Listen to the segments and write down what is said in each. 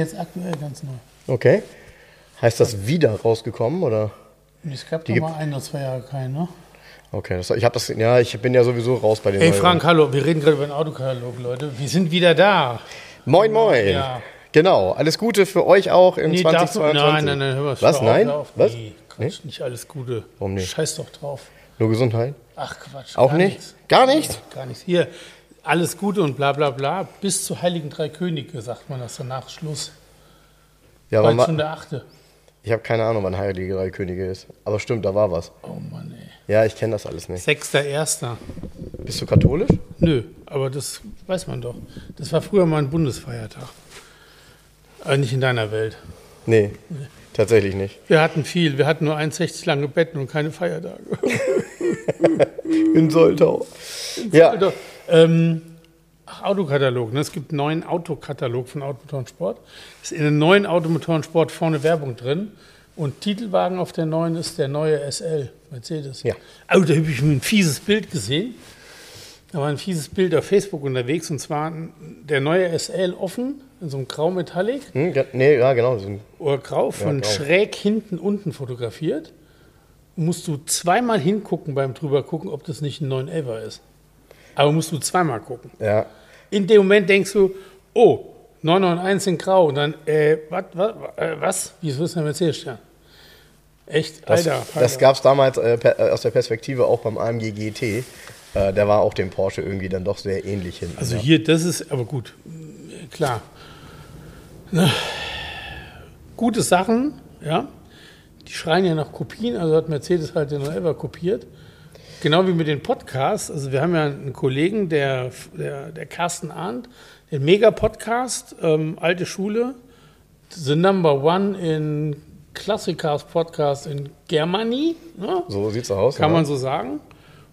Jetzt aktuell ganz neu. Okay. Heißt das wieder rausgekommen oder? Es gab Die doch mal ein oder zwei Jahre keinen, ne? Okay, das, ich habe das, ja, ich bin ja sowieso raus bei den Hey. Frank, hallo, wir reden gerade über den Autokatalog, Leute. Wir sind wieder da. Moin, moin. Ja. Genau, alles Gute für euch auch in Nee, darfst du- 2022. Nein, nein, nein, hör mal. Was, hör nein? Auf. Was? Nee, Quatsch, nicht alles Gute. Warum nicht? Scheiß doch drauf. Nur Gesundheit? Ach Quatsch. Auch gar nicht? nichts. Gar nichts? Gar nichts. Hier, alles Gute und bla bla bla. Bis zu Heiligen Drei Könige, sagt man das danach Schluss. Ja, Bald schon der achte. ich habe keine Ahnung, wann Heilige Drei Könige ist. Aber stimmt, da war was. Oh Mann, ey. Ja, ich kenne das alles nicht. Sechster Erster. Bist du katholisch? Nö, aber das weiß man doch. Das war früher mal ein Bundesfeiertag. Aber nicht in deiner Welt. Nee, tatsächlich nicht. Wir hatten viel. Wir hatten nur 1,60 lange Betten und keine Feiertage. In Soltau. Ja, Also, ähm, ach, Autokatalog. Ne? Es gibt einen neuen Autokatalog von Automotor und Sport. Ist in dem neuen Automotor und Sport vorne Werbung drin. Und Titelwagen auf der neuen ist der neue SL, Mercedes. Ja. Also, da habe ich ein fieses Bild gesehen. Da war ein fieses Bild auf Facebook unterwegs. Und zwar der neue SL offen, in so einem Grau-Metallic. hm, ja, nee, ja, genau. so ein- oder grau von grau. schräg hinten unten fotografiert. Musst du zweimal hingucken beim drüber gucken, ob das nicht ein 911er ist. Aber musst du zweimal gucken. Ja, In dem Moment denkst du, oh, 991 in grau. Und dann, äh, wat, wat, äh, was? Wieso ist der Mercedes-Stern? Echt? das, Alter, das Alter. gab es damals äh, äh, aus der Perspektive auch beim AMG GT. Äh, der war auch dem Porsche irgendwie dann doch sehr ähnlich hinten. Also ja. hier, das ist, aber gut, klar. Ne? Gute Sachen, ja. Die schreien ja nach Kopien, also hat Mercedes halt den 11er kopiert. Genau wie mit den Podcasts. Also wir haben ja einen Kollegen, der, der, der Carsten Arndt, den Mega-Podcast, ähm, alte Schule, the number one in Klassikers Podcast in Germany. Ne? So sieht's aus. Kann ja. man so sagen.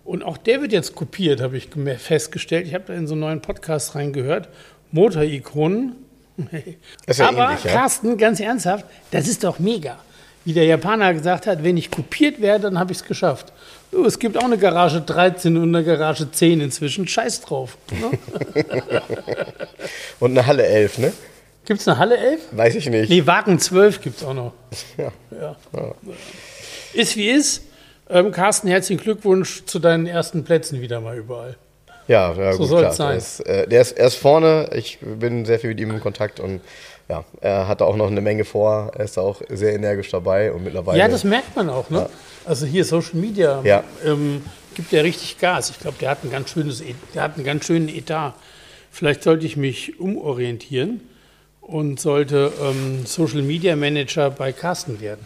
Und auch der wird jetzt kopiert, habe ich festgestellt. Ich habe da in so einen neuen Podcast reingehört. Motorikonen. Ist ja Aber ähnlich, ja? Carsten, ganz ernsthaft, das ist doch mega. Wie der Japaner gesagt hat, wenn ich kopiert werde, dann habe ich es geschafft. Oh, es gibt auch eine Garage 13 und eine Garage 10 inzwischen. Scheiß drauf. Ne? Und eine Halle 11, ne? gibt es eine Halle 11? Weiß ich nicht. Nee, Wagen 12 gibt es auch noch. Ja. Ja. Ist wie ist. Ähm, Carsten, herzlichen Glückwunsch zu deinen ersten Plätzen wieder mal überall. Ja, ja So gut, soll's klar. sein. Der ist, äh, der, ist, er ist vorne. Ich bin sehr viel mit ihm in Kontakt und ja, er hat da auch noch eine Menge vor. Er ist da auch sehr energisch dabei und mittlerweile. Ja, das merkt man auch. Ne? Also hier Social Media Ja. ähm, gibt ja richtig Gas. Ich glaube, der hat ein ganz schönes, E- der hat einen ganz schönen Etat. Vielleicht sollte ich mich umorientieren und sollte ähm, Social Media Manager bei Carsten werden.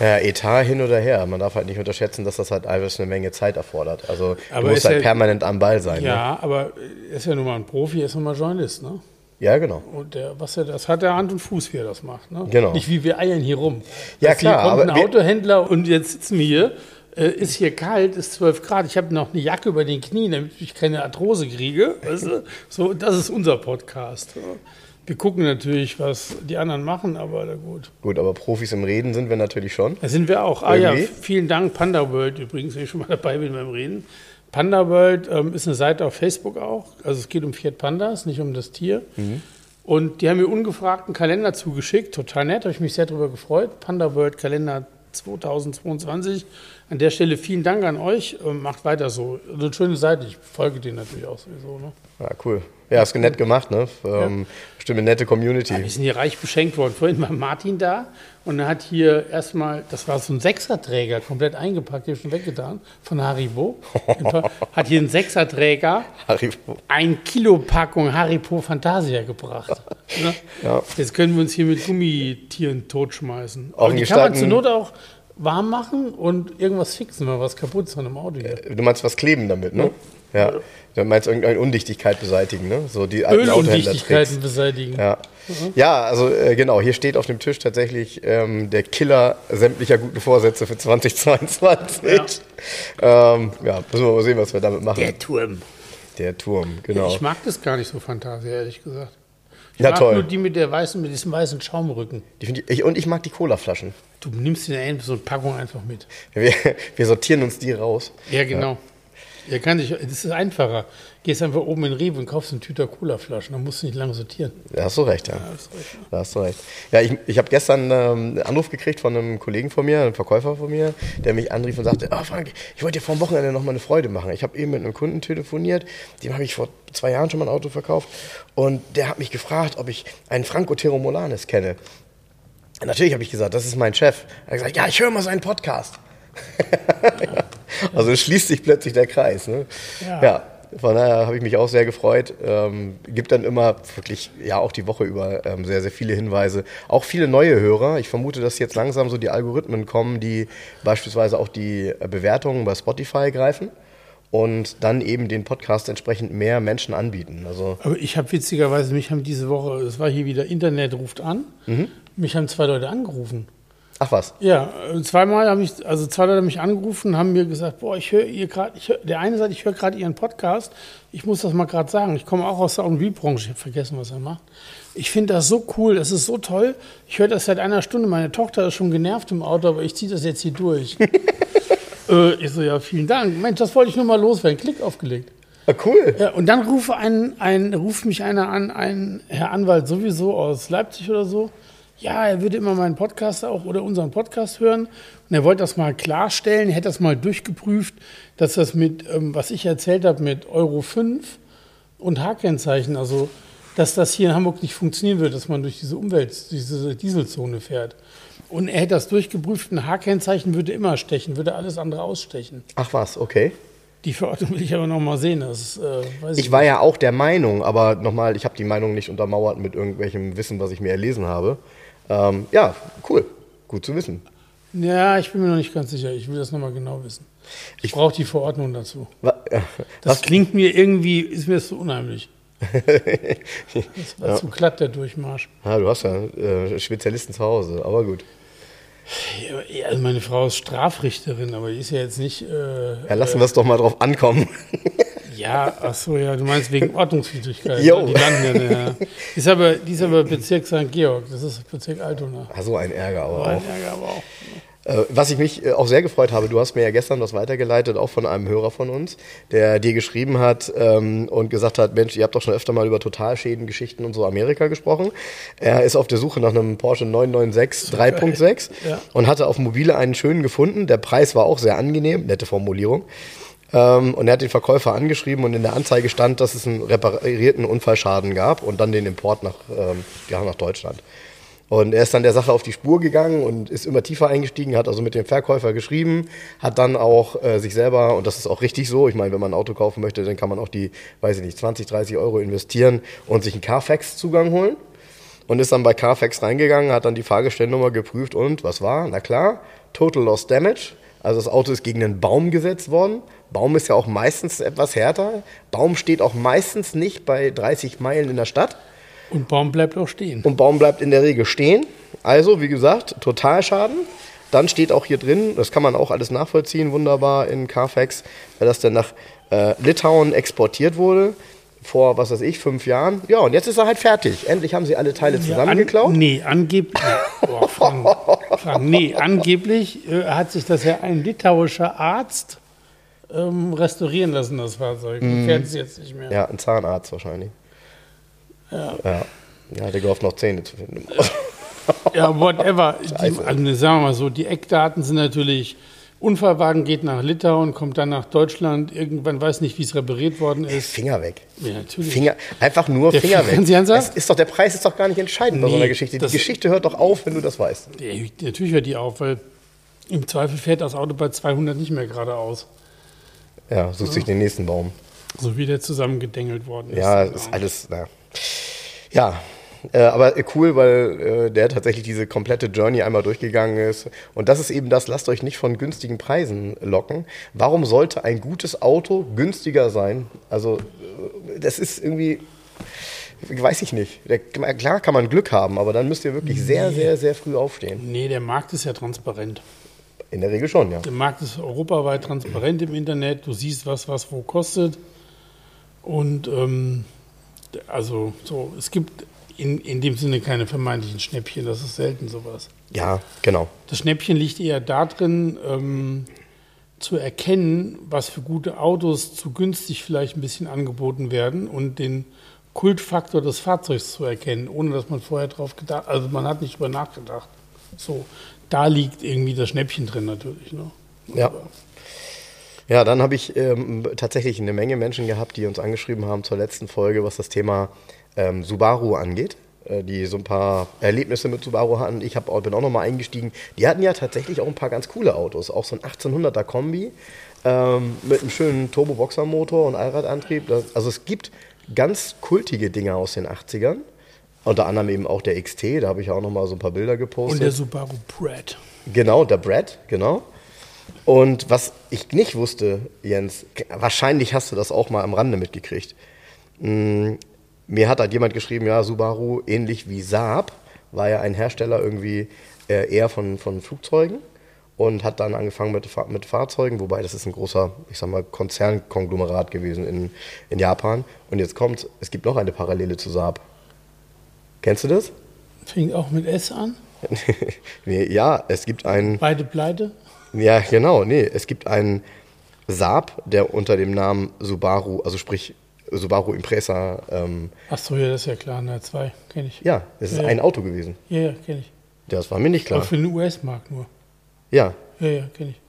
ja, Etat hin oder her. Man darf halt nicht unterschätzen, dass das halt alles eine Menge Zeit erfordert. Also Aber du musst halt ja- permanent am Ball sein. Ne? Ja, aber er ist ja nun mal ein Profi, er ist nun mal Journalist. Ne? Ja, genau. Und der, was er, das hat er Hand und Fuß, wie er das macht. Ne? Genau. Nicht wie wir eiern hier rum. Ja, Dass klar, Hier kommt ein Autohändler und jetzt sitzen wir hier. Äh, ist hier kalt, ist 12 Grad. Ich habe noch eine Jacke über den Knien, damit ich keine Arthrose kriege. Weißt du? So, das ist unser Podcast. Ja. Wir gucken natürlich, was die anderen machen, aber na gut. Gut, aber Profis im Reden sind wir natürlich schon. Da sind wir auch. Ah ja, Irgendwie? vielen Dank, Panda World übrigens, wenn ich schon mal dabei bin beim Reden. Panda World ähm, ist eine Seite auf Facebook auch. Also es geht um Fiat Pandas, nicht um das Tier. Mhm. Und die haben mir ungefragt einen Kalender zugeschickt. Total nett, habe ich mich sehr darüber gefreut. Panda World Kalender 2022. An der Stelle vielen Dank an euch. Ähm, macht weiter so. Eine schöne Seite. Ich folge denen natürlich auch sowieso. Ne? Ja, cool. Ja, ist nett gemacht, ne? Ähm, Bestimmt eine nette Community. Wir sind hier reich beschenkt worden. Vorhin war Martin da und er hat hier erstmal, das war so ein Sechserträger, komplett eingepackt, hier schon weggetan, von Haribo. hat hier einen Sechserträger, Haribo. ein Kilo Packung Haribo Fantasia gebracht. Ne? Ja. Jetzt können wir uns hier mit Gummitieren totschmeißen. Auch Aber die kann man zur Not auch warm machen und irgendwas fixen, wenn was kaputt ist an einem Auto hier. Du meinst was kleben damit, ne? Ja. Du meinst irgendeine Undichtigkeit beseitigen, ne? So die alten Ölundichtigkeiten beseitigen. Ja. Mhm. ja, also äh, genau, hier steht auf dem Tisch tatsächlich ähm, der Killer sämtlicher guten Vorsätze für 2022. Ja. Ähm, ja, müssen wir mal sehen, was wir damit machen. Der Turm. Der Turm, genau. Ich mag das gar nicht so Fantasie, ehrlich gesagt. Ich ja, mag toll. nur die mit, der weißen, mit diesem weißen Schaumrücken. Die ich, und ich mag die Colaflaschen. Du nimmst dir so eine Packung einfach mit. Wir, wir, sortieren uns die raus. Ja, genau. Ja. Ja, kann ich. Das ist einfacher. Gehst einfach oben in Rewe und kaufst eine Tüte Cola-Flaschen. Dann musst du nicht lange sortieren. Da hast du recht, ja. ja hast recht, ja. Da hast du recht. Ja, ich, ich habe gestern ähm, einen Anruf gekriegt von einem Kollegen von mir, einem Verkäufer von mir, der mich anrief und sagte: oh, Frank, ich wollte dir vor dem Wochenende noch mal eine Freude machen. Ich habe eben mit einem Kunden telefoniert, dem habe ich vor zwei Jahren schon mal ein Auto verkauft. Und der hat mich gefragt, ob ich einen Franco Teromolanes kenne. Natürlich habe ich gesagt, das ist mein Chef. Er hat gesagt: Ja, ich höre mal seinen Podcast. Also schließt sich plötzlich der Kreis. Ne? Ja. ja. Von daher habe ich mich auch sehr gefreut. Ähm, gibt dann immer wirklich, ja, auch die Woche über ähm, sehr, sehr viele Hinweise. Auch viele neue Hörer. Ich vermute, dass jetzt langsam so die Algorithmen kommen, die beispielsweise auch die Bewertungen bei Spotify greifen und dann eben den Podcast entsprechend mehr Menschen anbieten. Also Aber ich habe witzigerweise, mich haben diese Woche, es war hier wieder Internet ruft an, mhm. mich haben zwei Leute angerufen. Ach was? Ja, zweimal habe ich, also zwei Leute haben mich angerufen und haben mir gesagt, boah, ich höre ihr gerade, der eine sagt, ich höre gerade ihren Podcast, ich muss das mal gerade sagen, ich komme auch aus der Automobilbranche, ich habe vergessen, was er macht. Ich finde das so cool, das ist so toll. Ich höre das seit einer Stunde, meine Tochter ist schon genervt im Auto, aber ich ziehe das jetzt hier durch. äh, ich so, ja, vielen Dank. Mensch, das wollte ich nur mal loswerden. Klick aufgelegt. Ah, cool. Ja, und dann rufe ein, ein, ruft mich einer an, ein Herr Anwalt sowieso aus Leipzig oder so ja, er würde immer meinen Podcast auch oder unseren Podcast hören. Und er wollte das mal klarstellen, er hätte das mal durchgeprüft, dass das mit, ähm, was ich erzählt habe, mit Euro 5 und H-Kennzeichen, also dass das hier in Hamburg nicht funktionieren würde, dass man durch diese Umwelt, diese Dieselzone fährt. Und er hätte das durchgeprüft, ein H-Kennzeichen würde immer stechen, würde alles andere ausstechen. Ach was, okay. Die Verordnung will ich aber noch mal sehen. Das, äh, ich, ich war ja auch der Meinung, aber nochmal, ich habe die Meinung nicht untermauert mit irgendwelchem Wissen, was ich mir erlesen habe. Ähm, ja, cool. Gut zu wissen. Ja, ich bin mir noch nicht ganz sicher. Ich will das nochmal genau wissen. Ich, ich brauche die Verordnung dazu. Was? Das klingt mir irgendwie, ist mir das so unheimlich. das war ja. zu glatt, der Durchmarsch. Ja, du hast ja äh, Spezialisten zu Hause, aber gut. Ja, also meine Frau ist Strafrichterin, aber die ist ja jetzt nicht. Äh, ja, lassen wir es doch mal drauf ankommen. Ja, ach so, ja, du meinst wegen Ordnungswidrigkeit. Jo. Ne? Die landen ja, ja. Die ist aber, die ist aber Bezirk St. Georg, das ist Bezirk Altona. Ach so, ein Ärger aber auch. Ein Ärger aber auch. Äh, was ich mich äh, auch sehr gefreut habe, du hast mir ja gestern was weitergeleitet, auch von einem Hörer von uns, der dir geschrieben hat ähm, und gesagt hat, Mensch, ihr habt doch schon öfter mal über Totalschäden, Geschichten und so Amerika gesprochen. Er ist auf der Suche nach einem Porsche 996 3.6 ja. und hatte auf Mobile einen schönen gefunden. Der Preis war auch sehr angenehm, nette Formulierung. Ähm, und er hat den Verkäufer angeschrieben und in der Anzeige stand, dass es einen reparierten Unfallschaden gab und dann den Import nach, ähm, ja, nach Deutschland. Und er ist dann der Sache auf die Spur gegangen und ist immer tiefer eingestiegen, hat also mit dem Verkäufer geschrieben, hat dann auch äh, sich selber, und das ist auch richtig so, ich meine, wenn man ein Auto kaufen möchte, dann kann man auch die, weiß ich nicht, 20, 30 Euro investieren und sich einen Carfax-Zugang holen. Und ist dann bei Carfax reingegangen, hat dann die Fahrgestellnummer geprüft und was war? Na klar, Total Loss Damage. Also das Auto ist gegen einen Baum gesetzt worden, Baum ist ja auch meistens etwas härter. Baum steht auch meistens nicht bei 30 Meilen in der Stadt. Und Baum bleibt auch stehen. Und Baum bleibt in der Regel stehen. Also, wie gesagt, Totalschaden. Dann steht auch hier drin, das kann man auch alles nachvollziehen, wunderbar in Carfax, weil das dann nach äh, Litauen exportiert wurde vor, was weiß ich, fünf Jahren. Ja, und jetzt ist er halt fertig. Endlich haben sie alle Teile zusammengeklaut. Ja, an, nee, angeblich. Boah, Frank, Frank, nee, angeblich äh, hat sich das ja ein litauischer Arzt ähm, restaurieren lassen, das Fahrzeug. Mhm. Gefährdet es jetzt nicht mehr. Ja, ein Zahnarzt wahrscheinlich. Ja. Ja, ja der gehofft, noch Zähne zu finden. ja, whatever. Die, also, sagen wir mal so, die Eckdaten sind natürlich. Unfallwagen geht nach Litauen, kommt dann nach Deutschland. Irgendwann weiß nicht, wie es repariert worden ist. Finger weg. Ja, natürlich. Finger, einfach nur der Finger weg. Sie das ist doch, der Preis ist doch gar nicht entscheidend nee, bei so einer Geschichte. Die Geschichte hört doch auf, wenn du das weißt. Ja, natürlich hört die auf, weil im Zweifel fährt das Auto bei 200 nicht mehr geradeaus. Ja, sucht sich den nächsten Baum. So wie der zusammengedengelt worden ist. Ja, ist alles, na. Ja, äh, aber cool, weil äh, der tatsächlich diese komplette Journey einmal durchgegangen ist. Und das ist eben das, lasst euch nicht von günstigen Preisen locken. Warum sollte ein gutes Auto günstiger sein? Also, äh, das ist irgendwie, weiß ich nicht. Der, klar kann man Glück haben, aber dann müsst ihr wirklich sehr, sehr, sehr früh aufstehen. Nee, der Markt ist ja transparent. In der Regel schon, ja. Der Markt ist europaweit transparent im Internet. Du siehst, was was wo kostet. Und ähm, also so, es gibt in, in dem Sinne keine vermeintlichen Schnäppchen. Das ist selten sowas. Ja, genau. Das Schnäppchen liegt eher darin, ähm, zu erkennen, was für gute Autos zu günstig vielleicht ein bisschen angeboten werden und den Kultfaktor des Fahrzeugs zu erkennen, ohne dass man vorher drauf gedacht, also man hat nicht drüber nachgedacht. So, da liegt irgendwie das Schnäppchen drin natürlich. Ne? Ja. Aber- Ja, dann habe ich ähm, tatsächlich eine Menge Menschen gehabt, die uns angeschrieben haben zur letzten Folge, was das Thema ähm, Subaru angeht, äh, die so ein paar Erlebnisse mit Subaru hatten. Ich hab, auch- bin auch nochmal eingestiegen. Die hatten ja tatsächlich auch ein paar ganz coole Autos, auch so ein 1800er Kombi ähm, mit einem schönen Turboboxermotor und Allradantrieb. Das, also es gibt ganz kultige Dinge aus den 80ern. Unter anderem eben auch der XT, da habe ich auch nochmal so ein paar Bilder gepostet. Und der Subaru Brad. Genau, der Brad, genau. Und was ich nicht wusste, Jens, wahrscheinlich hast du das auch mal am Rande mitgekriegt. Mir hat halt jemand geschrieben, ja, Subaru, ähnlich wie Saab, war ja ein Hersteller irgendwie äh, eher von, von Flugzeugen und hat dann angefangen mit, mit Fahrzeugen, wobei das ist ein großer, ich sag mal, Konzernkonglomerat gewesen in, in Japan. Und jetzt kommt, es gibt noch eine Parallele zu Saab. Kennst du das? Fing auch mit S an. nee, ja, es gibt einen. Beide pleite. Ja, genau, nee. Es gibt einen Saab, der unter dem Namen Subaru, also sprich Subaru Impreza, ähm, Achso, ja, das ist ja klar. Na, zwei kenne ich. ja, es ist Ja. ein Auto gewesen. Ja, ja, kenne ich. Das war mir nicht Aber klar. für den US-Markt nur. Ja, Ja, ja, kenne ich.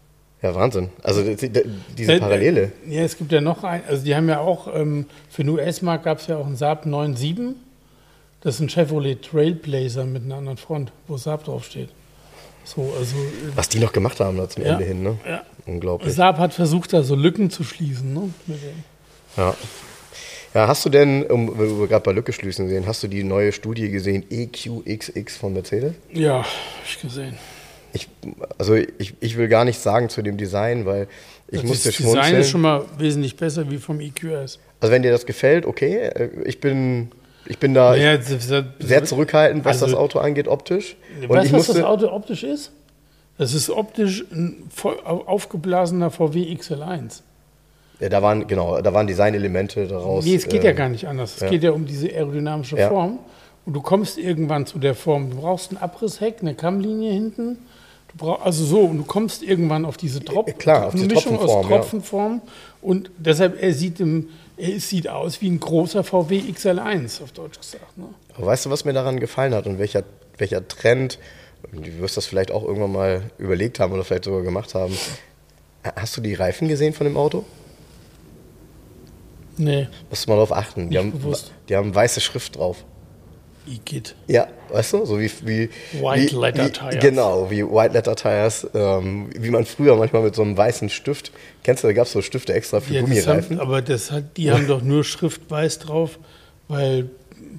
ja, Wahnsinn. Also die- die- diese Äh, Parallele. äh, Ja, es gibt ja noch ein, also die haben ja auch, ähm, für den US-Markt gab es ja auch einen Saab 9.7. Das ist ein Chevrolet Trailblazer mit einer anderen Front, wo Saab draufsteht. So, also äh, Was die noch gemacht haben da zum Ja. Ende hin, ne? ja. Unglaublich. Saab hat versucht, da so Lücken zu schließen. Ne? Ja. Ja, hast du denn, um, weil wir gerade bei Lücke schließen sehen, hast du die neue Studie gesehen, EQXX von Mercedes? Ja, hab ich gesehen. Ich, also ich, ich will gar nichts sagen zu dem Design, weil ich das musste Design schmunzeln. ist schon mal wesentlich besser wie vom EQS. Also wenn dir das gefällt, okay. Äh, Ich bin, ich bin da Ja, das- das- sehr zurückhaltend, was Also- das Auto angeht, optisch. Und weißt du, was das Auto optisch ist? Das ist optisch ein aufgeblasener VW XL1. Ja, da waren genau, da waren Designelemente daraus. Nee, es geht äh, ja gar nicht anders. Es ja. geht ja um diese aerodynamische Ja. Form. Und du kommst irgendwann zu der Form. Du brauchst ein Abrissheck, eine Kammlinie hinten. Du brauch, also so, und du kommst irgendwann auf diese Trop Ja, klar, auf eine diese Mischung aus Tropfenform, ja. Tropfenform. Und deshalb, er sieht, im, er sieht aus wie ein großer VW XL1, auf Deutsch gesagt. Ne? Aber weißt du, was mir daran gefallen hat und welcher, welcher Trend, du wirst das vielleicht auch irgendwann mal überlegt haben oder vielleicht sogar gemacht haben. Hast du die Reifen gesehen von dem Auto? Nee, Musst du mal drauf achten. Die haben, bewusst. die haben weiße Schrift drauf. Igitt. Ja, weißt du, so wie, wie White wie, Letter wie, Tires. Genau, wie White Letter Tires, ähm, wie man früher manchmal mit so einem weißen Stift, kennst du, da gab es so Stifte extra für Ja, Gummireifen. haben, aber das hat, die haben doch nur Schrift weiß drauf, weil,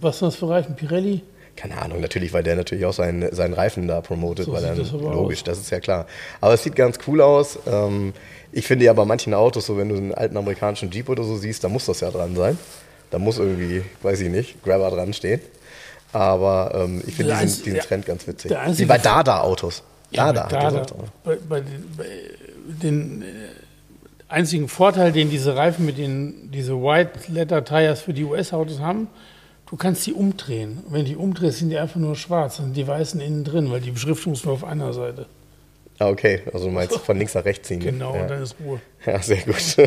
was sind das für Reifen? Pirelli? Keine Ahnung, natürlich, weil der natürlich auch seinen, seinen Reifen da promotet, So weil dann, das logisch, aus. das ist ja klar. Aber es sieht ganz cool aus. Ähm, ich finde ja bei manchen Autos, so wenn du einen alten amerikanischen Jeep oder so siehst, da muss das ja dran sein. Da muss irgendwie, weiß ich nicht, Grabber dran stehen. Aber ähm, ich finde diesen, einz- diesen Trend ganz witzig. Wie bei Dada-Autos. Dada, hat Dada, bei, bei den, bei den äh, einzigen Vorteil, den diese Reifen mit den diese White Letter Tires für die US-Autos haben, du kannst die umdrehen. Wenn die umdrehst, sind die einfach nur schwarz, sind die weißen innen drin, weil die Beschriftung ist nur auf einer Seite. Ah, okay, also du meinst von links nach rechts ziehen. ne? Genau, Ja. dann ist Ruhe. Ja, sehr gut.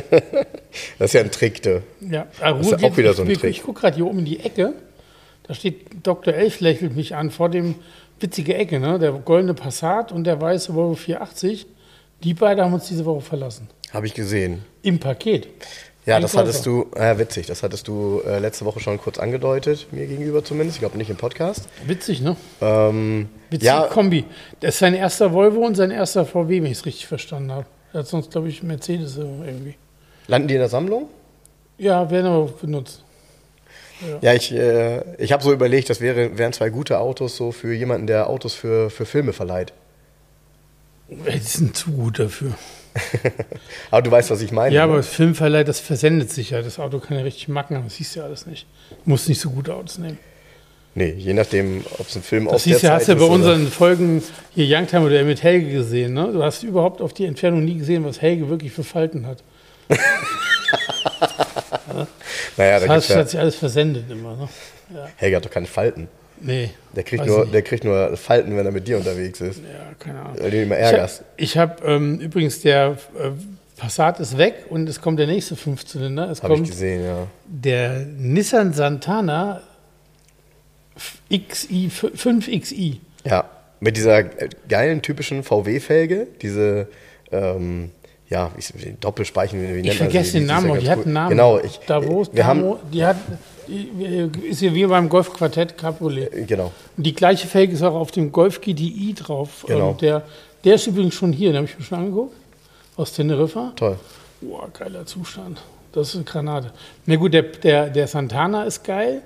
Das ist ja ein Trick, du. Ja, ist Ruhe ja auch geht- wieder ich, so ein Trick. Ich gucke gerade hier oben in die Ecke. Da steht Dr. Elf lächelt mich an vor dem witzige Ecke, ne? Der goldene Passat und der weiße Volvo 480. Die beiden haben uns diese Woche verlassen. Habe ich gesehen. Im Paket. Ja, das hattest du, ja, witzig, das hattest du äh, letzte Woche schon kurz angedeutet, mir gegenüber zumindest. Ich glaube nicht im Podcast. Witzig, ne? Ähm, Witzige ja, Kombi. Das ist sein erster Volvo und sein erster VW, wenn ich es richtig verstanden habe. Er hat sonst, glaube ich, Mercedes irgendwie. landen die in der Sammlung? Ja, werden aber benutzt. Ja, ich, äh, ich habe so überlegt, das wäre, wären zwei gute Autos so für jemanden, der Autos für, für Filme verleiht. Die sind zu gut dafür. aber du weißt, was ich meine. Ja, ne? aber das Filmverleih, das versendet sich ja. Das Auto kann ja richtig Macken haben, das siehst du ja alles nicht. Du musst nicht so gute Autos nehmen. Nee, je nachdem, ob es ein Film Das aus siehst du, der hast du Zeit ja bei oder- unseren Folgen hier Youngtime oder mit Helge gesehen. Ne? Du hast überhaupt auf die Entfernung nie gesehen, was Helge wirklich für Falten hat. Naja, da Das heißt, gibt's das ja, hat sich alles versendet immer. Ne? Helge hat doch keine Falten. Nee. Der kriegt, nur, nicht. der kriegt nur Falten, wenn er mit dir unterwegs ist. Ja, keine Ahnung. Weil du ihn immer Ich habe ärgerst. hab, ähm, übrigens, der äh, Passat ist weg und es kommt der nächste Fünfzylinder. Es ich kommt gesehen, ja. der Nissan Santana XI, 5XI. Ja, mit dieser geilen, typischen VW-Felge, diese, ähm, ja, wie, Doppelspeichen, wie nennt Ich vergesse den Namen ganz Die hat einen Namen. Genau, ich, Davos, wir haben, Damo, die hat, ist ja wie beim Golf-Quartett Cabriolet. äh, genau, Und die gleiche Felge ist auch auf dem Golf GTI drauf. Genau. Ähm, der, der ist übrigens schon hier, den habe ich mir schon angeguckt. Aus Teneriffa. toll. Boah, geiler Zustand. Das ist eine Granate. Na gut, der, der, der Santana ist geil.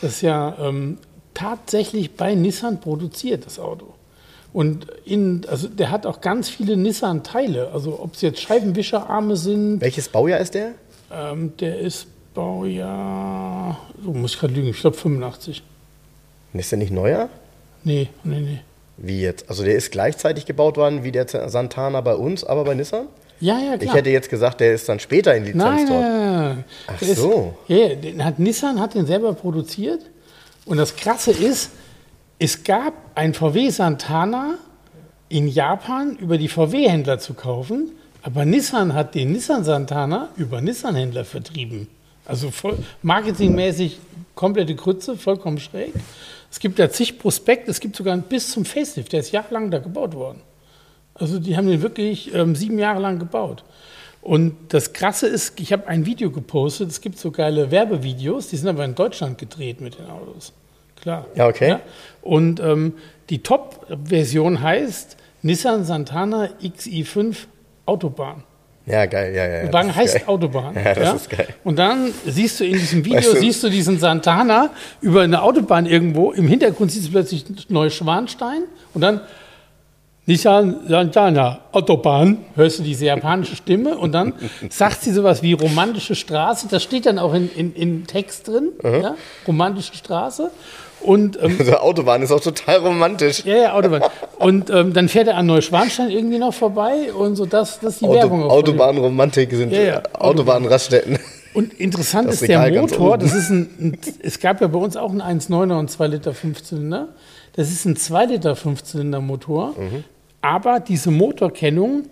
Das ist ja ähm, tatsächlich bei Nissan produziert, das Auto. Und in, also der hat auch ganz viele Nissan-Teile. Also ob es jetzt Scheibenwischerarme sind, Welches Baujahr ist der? ähm, der ist Baujahr, so muss ich gerade lügen, ich glaube 85. Ist der nicht neuer? Nee, nee, nee. Wie jetzt? Also der ist gleichzeitig gebaut worden wie der Santana bei uns, aber bei Nissan? Ja, ja, klar. Ich hätte jetzt gesagt, der ist dann später in Lizenz Nein, dort. nein, nein, nein. Ach Der so. Ist, ja, den hat Nissan hat den selber produziert. Und das Krasse ist, es gab ein VW Santana in Japan über die VW-Händler zu kaufen, aber Nissan hat den Nissan Santana über Nissan-Händler vertrieben. Also voll, marketingmäßig komplette Krütze, vollkommen schräg. Es gibt da zig Prospekt, es gibt sogar bis zum Facelift, der ist jahrelang da gebaut worden. Also die haben den wirklich ähm, sieben Jahre lang gebaut. Und das Krasse ist, ich habe ein Video gepostet, es gibt so geile Werbevideos, die sind aber in Deutschland gedreht mit den Autos. Klar. Ja, okay. Und ähm, die Top-Version heißt Nissan Santana XI5 Autobahn. Ja, geil, ja, ja. ja ist heißt geil. Autobahn. Ja, das ist geil. Und dann siehst du in diesem Video, Weißt du- siehst du diesen Santana über eine Autobahn irgendwo. Im Hintergrund siehst du plötzlich Neuschwanstein und dann Nissan Santana Autobahn. Hörst du diese japanische Stimme und dann sagt sie sowas wie romantische Straße. Das steht dann auch in, in, in Text drin. Ja? Romantische Straße. Und ähm, Also Autobahn ist auch total romantisch. ja, ja, Autobahn. Und ähm, dann fährt er an Neuschwanstein irgendwie noch vorbei und so, das, das ist die Werbung. Auto, dem. Autobahnromantik sind Ja, ja, Autobahnraststätten. Und interessant Das ist der Regal ganz Motor, das ist ein, ein, es gab ja bei uns auch einen 1,9er und 2 Liter Fünfzylinder. Das ist ein 2 Liter Fünfzylinder Motor, Mhm. aber diese Motorkennung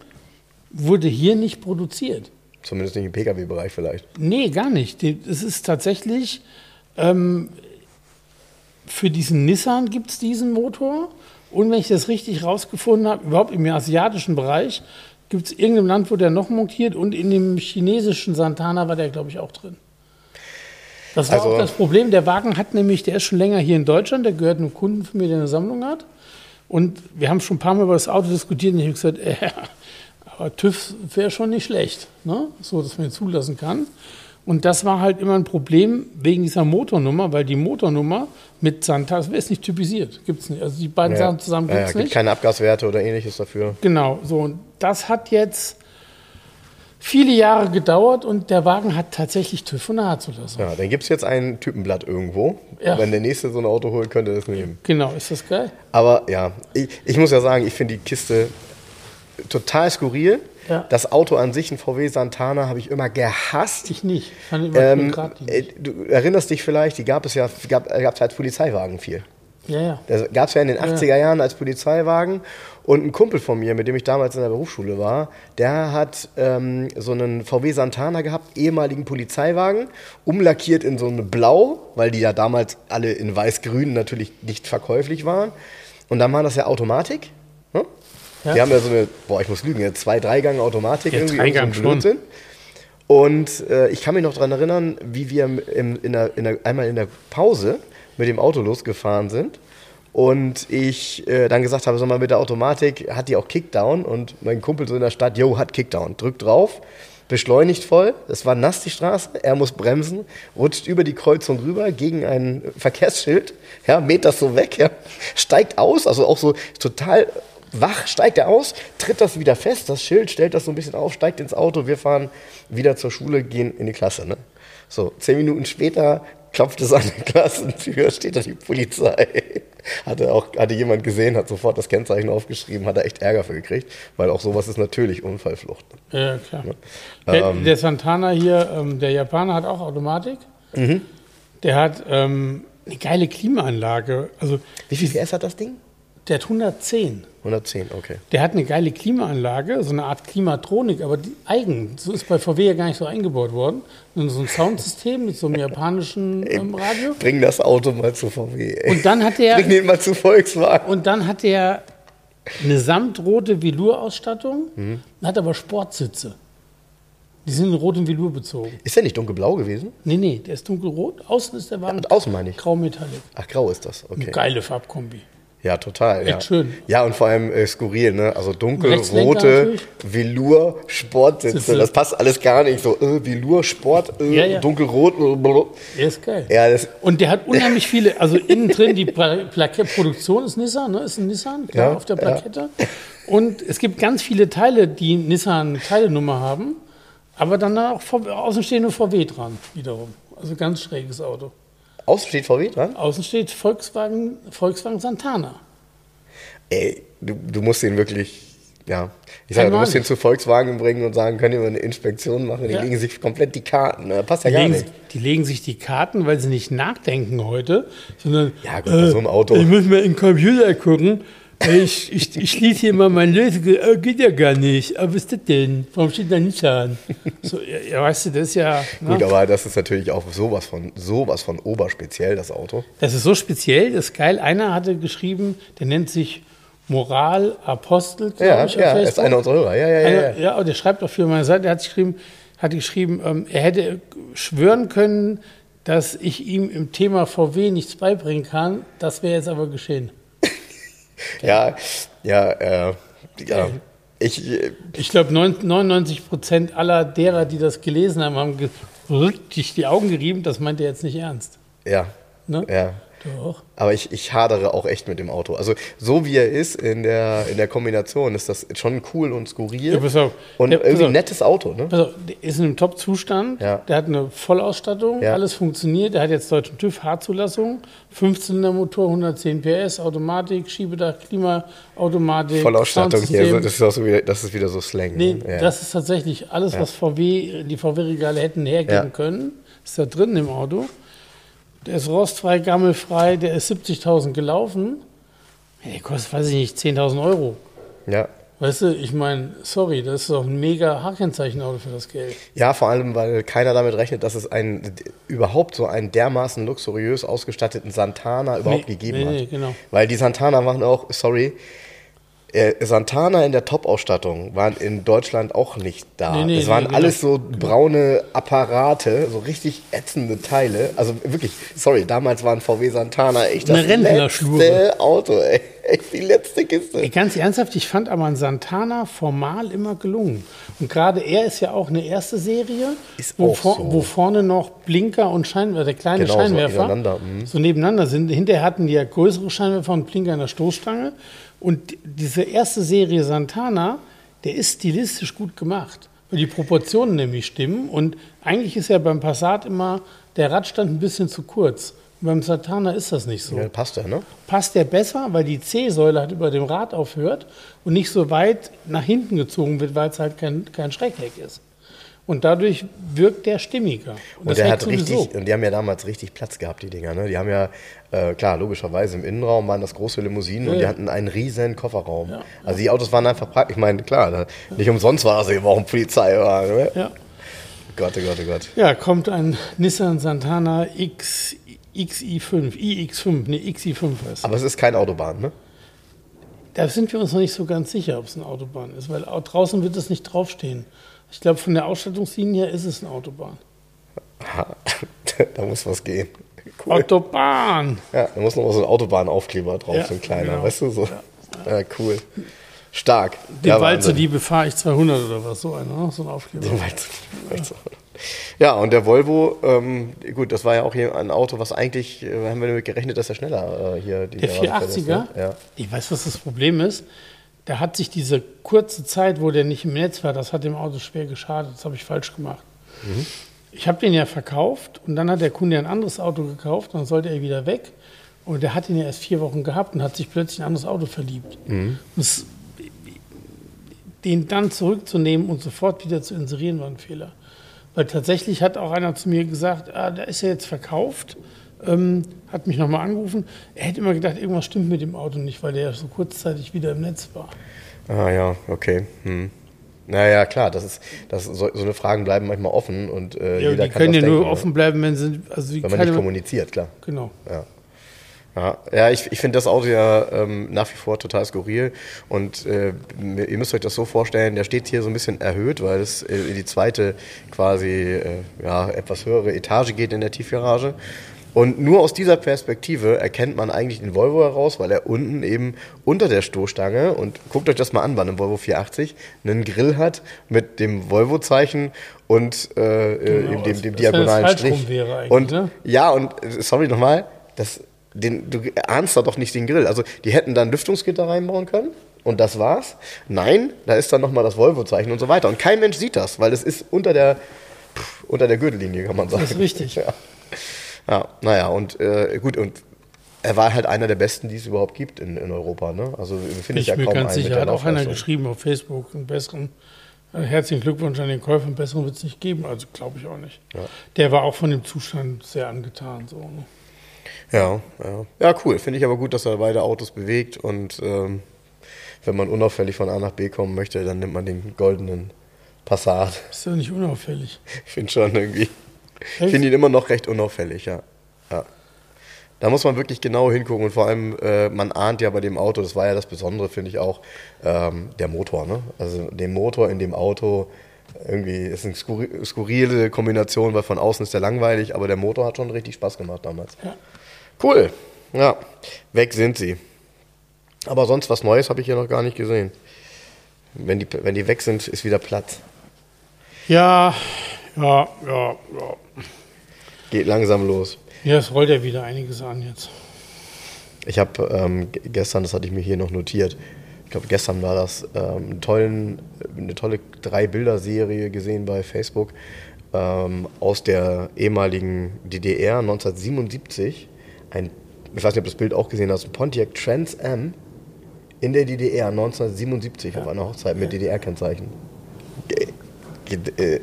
wurde hier nicht produziert. Zumindest nicht im Pkw-Bereich vielleicht. Nee, gar nicht. Es ist tatsächlich, ähm, für diesen Nissan gibt es diesen Motor. Und wenn ich das richtig rausgefunden habe, überhaupt im asiatischen Bereich, gibt es irgendein Land, wo der noch montiert und in dem chinesischen Santana war der, glaube ich, auch drin. Das war Also- auch das Problem. Der Wagen hat nämlich, der ist schon länger hier in Deutschland, der gehört einem Kunden von mir, der eine Sammlung hat. Und wir haben schon ein paar Mal über das Auto diskutiert und ich habe gesagt, äh, aber TÜV wäre schon nicht schlecht, ne? so dass man ihn zulassen kann. Und das war halt immer ein Problem wegen dieser Motornummer, weil die Motornummer mit Santana, das ist nicht typisiert, gibt es nicht. Also die beiden Sachen zusammen ja, gibt ja, es gibt nicht. keine Abgaswerte oder ähnliches dafür. Genau, so. Und das hat jetzt viele Jahre gedauert und der Wagen hat tatsächlich TÜV und A-Zulassung. Ja, dann gibt es jetzt ein Typenblatt irgendwo. Ja. Wenn der nächste so ein Auto holt, könnte er das nehmen. Genau, ist das geil? Aber ja, ich, ich muss ja sagen, ich finde die Kiste total skurril. Ja. Das Auto an sich, ein VW Santana, habe ich immer gehasst. Ich nicht. Ich Ähm, geradlinig. äh, du erinnerst dich vielleicht, die gab es ja, gab es als Polizeiwagen viel. Ja, ja. Das gab es ja in den 80er Jahren als Polizeiwagen. Und ein Kumpel von mir, mit dem ich damals in der Berufsschule war, der hat ähm, so einen VW Santana gehabt, ehemaligen Polizeiwagen, umlackiert in so eine Blau, weil die ja damals alle in weiß-grün natürlich nicht verkäuflich waren. Und dann war das ja Automatik. Ja. Die haben ja so eine, boah, ich muss lügen, eine zwei Dreigang Automatik Ja, irgendwie. Dreigang so ein schon. Blödsinn. Und äh, ich kann mich noch daran erinnern, wie wir im, in der, in der, einmal in der Pause mit dem Auto losgefahren sind und ich äh, dann gesagt habe, sag mal, mit der Automatik hat die auch Kickdown und mein Kumpel so in der Stadt, yo, hat Kickdown, drück drauf beschleunigt voll, es war nass die Straße, er muss bremsen, rutscht über die Kreuzung rüber gegen ein Verkehrsschild, ja, mäht das so weg, ja, steigt aus, also auch so total wach, steigt er aus, tritt das wieder fest, das Schild, stellt das so ein bisschen auf, steigt ins Auto, wir fahren wieder zur Schule, gehen in die Klasse. Ne? So, zehn Minuten später klopft es an die Klassentür, steht da die Polizei. Hatte auch, hatte jemand gesehen, hat sofort das Kennzeichen aufgeschrieben, hat er echt Ärger für gekriegt, weil auch sowas ist natürlich Unfallflucht. Ja, klar. Der, Ähm. der Santana hier, ähm, der Japaner hat auch Automatik. Mhm. Der hat ähm, eine geile Klimaanlage. Also Wie viel PS hat das Ding? der hat 110. 110, okay. Der hat eine geile Klimaanlage, so eine Art Klimatronik, aber die eigen. So ist bei VW ja gar nicht so eingebaut worden. Und so ein Soundsystem mit so einem japanischen ähm, Radio. Bring das Auto mal zu VW. Ey. Und dann hat der Bring den mal zu Volkswagen. und dann hat der eine samtrote Velour-Ausstattung, Mhm. hat aber Sportsitze. Die sind in rotem Velour bezogen. Ist der nicht dunkelblau gewesen? Nee, nee, der ist dunkelrot. Außen ist der Wagen Und außen meine ich. grau-metallic. Ach, grau ist das, okay. Geile Farbkombi. Ja, total. Echt ja. schön. Ja, und vor allem äh, skurril, ne? Also dunkelrote natürlich. Velour Sportsitze. Sitze. Das passt alles gar nicht. So äh, Velour Sport, äh, Ja, ja. dunkelrot. Äh. Der ist geil. ja, das, Und der hat unheimlich viele, also innen drin die Pla Plakette, Produktion ist Nissan, ne? ist ein Nissan, klar, Ja, auf der. Plakette. Und es gibt ganz viele Teile, die Nissan-Teilenummer haben, aber dann auch V- außen steht eine VW dran, wiederum. Also ganz schräges Auto. Außen steht VW dran. Außen steht Volkswagen, Volkswagen Santana. Ey, du, du musst den wirklich, ja. Ich sage, du musst den nicht. zu Volkswagen bringen und sagen, können mal eine Inspektion machen? Die Ja. legen sich komplett die Karten. ne? Passt ja Die gar legen, nicht. die legen sich die Karten, weil sie nicht nachdenken heute, sondern äh, Ja, gut, bei so einem Auto. Ich muss mal in den Computer gucken. Ich, ich, ich schließe hier mal mein Lösung. Äh, geht ja gar nicht. Aber was ist das denn? Warum steht da nicht an? So, ja, ja, weißt du, das ist ja. Gut, Ne? aber das ist natürlich auch sowas von, sowas von oberspeziell, das Auto. Das ist so speziell, das ist geil. Einer hatte geschrieben, der nennt sich Moral Apostel, Ja, ich, ja, ist einer unserer Hörer. Ja, ja, ja. Einer, ja. ja, und der schreibt auch für meine Seite, der hat geschrieben, hat geschrieben ähm, er hätte schwören können, dass ich ihm im Thema VW nichts beibringen kann. Das wäre jetzt aber geschehen. Ja, ja, äh, ja. Ich, äh, Ich glaube, 99 Prozent aller derer, die das gelesen haben, haben richtig die Augen gerieben. Das meint er jetzt nicht ernst. ja, Ne? ja. Doch. Aber ich, ich hadere auch echt mit dem Auto. Also so wie er ist in der, in der Kombination, ist das schon cool und skurril. Ja, pass auf. Und Ja, pass irgendwie auf. ein nettes Auto, ne? Also, der ist in einem Top-Zustand. Ja. Der hat eine Vollausstattung, Ja. alles funktioniert. Der hat jetzt deutschen TÜV, H-Zulassung, 15er-Motor, 110 PS, Automatik, Schiebedach, Klimaautomatik. Vollausstattung hier, das ist, auch so wieder, das ist wieder so Slang. Nee, ne? das ist tatsächlich alles, was VW, die VW-Regale hätten hergeben können. Ist da drin im Auto. Der ist rostfrei, gammelfrei, der ist 70.000 gelaufen. Ja, Der kostet, weiß ich nicht, 10.000 Euro. ja. Weißt du, ich meine, sorry, das ist doch ein mega H-Kennzeichen-Auto für das Geld. ja, vor allem, weil keiner damit rechnet, dass es einen, überhaupt so einen dermaßen luxuriös ausgestatteten Santana überhaupt Nee, gegeben nee, hat. nee, genau. Weil die Santana waren auch, sorry, äh, Santana in der Top-Ausstattung waren in Deutschland auch nicht da. Nee, nee, es waren nee, alles so braune Apparate, so richtig ätzende Teile. Also wirklich, sorry, damals waren VW Santana echt das letzte Auto, ey. Echt die letzte Kiste. Ey, ganz ernsthaft, ich fand aber ein Santana formal immer gelungen. Und gerade er ist ja auch eine erste Serie, wo, vor, so. wo vorne noch Blinker und Scheinwerfer, der kleine Genau, so Scheinwerfer, ineinander, mhm. so nebeneinander sind. Hinterher hatten die ja größere Scheinwerfer und Blinker in der Stoßstange. Und diese erste Serie Santana, der ist stilistisch gut gemacht, weil die Proportionen nämlich stimmen. Und eigentlich ist ja beim Passat immer der Radstand ein bisschen zu kurz. Und beim Santana ist das nicht so Ja, passt ja, ne? passt der besser, weil die C-Säule halt über dem Rad aufhört und nicht so weit nach hinten gezogen wird, weil es halt kein, kein Schreckheck ist. Und dadurch wirkt der stimmiger. Und das der hat richtig, und die haben ja damals richtig Platz gehabt, die Dinger. Ne? Die haben ja, äh, klar, logischerweise im Innenraum waren das große Limousinen und Ja, die ja. hatten einen riesen Kofferraum. Ja. Also die Autos waren einfach praktisch. Ich meine, klar, nicht umsonst war das eben auch ein Polizeiwagen. Ne? Ja. Gott, oh Gott, oh Gott. ja, kommt ein Nissan Santana X, XI5, iX5, ne, XI5 heißt. Aber es ist keine Autobahn, ne? Da sind wir uns noch nicht so ganz sicher, ob es eine Autobahn ist, weil au- draußen wird es nicht draufstehen. Ich glaube, von der Ausstattungslinie her ist es eine Autobahn. Aha. da muss was gehen. Cool. Autobahn! Ja, da muss noch so ein Autobahnaufkleber drauf, Ja, so ein kleiner, genau. weißt du? So. Ja. cool. Stark. Den Ja, Wald zur. Liebe fahre ich 200 oder was, so einer, ne? so ein Aufkleber. Den Wald zur Liebe. Ja, und der Volvo, ähm, gut, das war ja auch hier ein Auto, was eigentlich, äh, haben wir damit gerechnet, dass er schneller äh, hier die Der Garage verlässt, 480er? ne? Ja. Ich weiß, was das Problem ist. Da hat sich diese kurze Zeit, wo der nicht im Netz war, das hat dem Auto schwer geschadet. Das habe ich falsch gemacht. Mhm. Ich habe den ja verkauft und dann hat der Kunde ein anderes Auto gekauft und dann sollte er wieder weg. Und der hat ihn ja erst vier Wochen gehabt und hat sich plötzlich in ein anderes Auto verliebt. Mhm. Es, den dann zurückzunehmen und sofort wieder zu inserieren, war ein Fehler. Weil tatsächlich hat auch einer zu mir gesagt, ah, der ist ja jetzt verkauft, ähm, hat mich nochmal angerufen. Er hätte immer gedacht, irgendwas stimmt mit dem Auto nicht, weil der ja so kurzzeitig wieder im Netz war. Ah ja, okay. Hm. Naja, klar, das ist, das, so, so eine Fragen bleiben manchmal offen und äh, Ja, jeder die kann können ja nur denken, offen bleiben, wenn sie. Also wenn man nicht kommuniziert, klar. Genau. Ja. Ja, ja ich, ich finde das Auto ja ähm, nach wie vor total skurril. Und äh, ihr müsst euch das so vorstellen, der steht hier so ein bisschen erhöht, weil es äh, in die zweite quasi äh, ja, etwas höhere Etage geht in der Tiefgarage. Und nur aus dieser Perspektive erkennt man eigentlich den Volvo heraus, weil er unten eben unter der Stoßstange, und guckt euch das mal an bei einem Volvo 480, einen Grill hat mit dem Volvo-Zeichen und äh, äh, Genau, eben dem, als- dem diagonalen Strich. wäre eigentlich, und ne? ja, und äh, sorry nochmal, das, den, du ahnst da doch nicht den Grill. Also die hätten da ein Lüftungsgitter reinbauen können und das war's. Nein, da ist dann nochmal das Volvo-Zeichen und so weiter. Und kein Mensch sieht das, weil es ist unter der, pff, unter der Gürtellinie, kann man sagen. ist richtig. Ja, ja naja, und äh, gut, und er war halt einer der besten, die es überhaupt gibt in, in Europa. Ne? Also finde ich ich ja mir kaum ganz einen mit sicher. Hat auch einer geschrieben auf Facebook, einen besseren. äh, Herzlichen Glückwunsch an den Käufer, einen besseren wird es nicht geben. Also glaube ich auch nicht. Der war auch von dem Zustand sehr angetan. So, ne? Ja, ja. Ja, cool. Finde ich aber gut, dass er beide Autos bewegt und ähm, wenn man unauffällig von A nach B kommen möchte, dann nimmt man den goldenen Passat. Ist ja nicht unauffällig. Ich finde schon irgendwie. Ich finde ihn immer noch recht unauffällig, ja. ja. Da muss man wirklich genau hingucken und vor allem, äh, man ahnt ja bei dem Auto, das war ja das Besondere, finde ich auch, ähm, der Motor. Ne? Also den Motor in dem Auto, irgendwie ist eine skurri- skurrile Kombination, weil von außen ist der langweilig, aber der Motor hat schon richtig Spaß gemacht damals. Ja. Cool. Ja, weg sind sie. Aber sonst was Neues habe ich hier noch gar nicht gesehen. Wenn die, wenn die weg sind, ist wieder Platz. Ja, ja, ja, ja. Geht langsam los. Ja, es rollt ja wieder einiges an jetzt. Ich habe ähm, gestern, das hatte ich mir hier noch notiert, ich glaube gestern war das, ähm, tollen, eine tolle Drei-Bilder-Serie gesehen bei Facebook ähm, aus der ehemaligen DDR 1977. Ein, ich weiß nicht, ob du das Bild auch gesehen hast, ein Pontiac Trans Am in der DDR 1977 auf einer Hochzeit mit DDR-Kennzeichen. Äh, äh,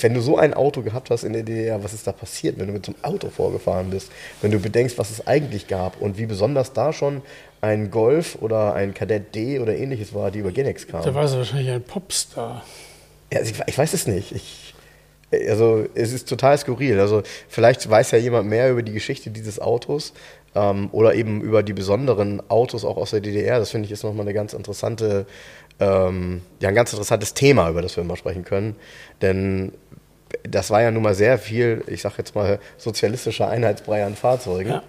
wenn du so ein Auto gehabt hast in der DDR, was ist da passiert, wenn du mit so einem Auto vorgefahren bist? Wenn du bedenkst, was es eigentlich gab und wie besonders da schon ein Golf oder ein Kadett D oder ähnliches war, die über Genex Da kamen. war sie wahrscheinlich ein Popstar. Ja, also ich, ich weiß es nicht. Ich, also es ist total skurril. Also vielleicht weiß ja jemand mehr über die Geschichte dieses Autos ähm, oder eben über die besonderen Autos auch aus der DDR. Das finde ich ist nochmal eine ganz interessante, ähm, ja ein ganz interessantes Thema, über das wir mal sprechen können. Denn das war ja nun mal sehr viel, ich sag jetzt mal, sozialistischer Einheitsbrei an Fahrzeugen. Ja.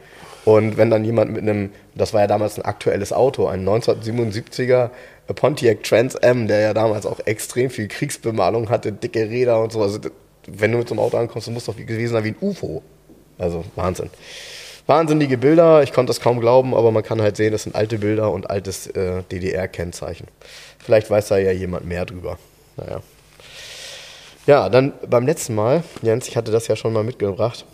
Und wenn dann jemand mit einem, das war ja damals ein aktuelles Auto, ein 1977er Pontiac Trans Am, der ja damals auch extrem viel Kriegsbemalung hatte, dicke Räder und so. Also, wenn du mit so einem Auto ankommst, dann muss doch wie gewesen sein wie ein UFO. Also Wahnsinn. Wahnsinnige Bilder, ich konnte das kaum glauben, aber man kann halt sehen, das sind alte Bilder und altes äh, DDR-Kennzeichen. Vielleicht weiß da ja jemand mehr drüber. Naja. Ja, dann beim letzten Mal, Jens, ich hatte das ja schon mal mitgebracht.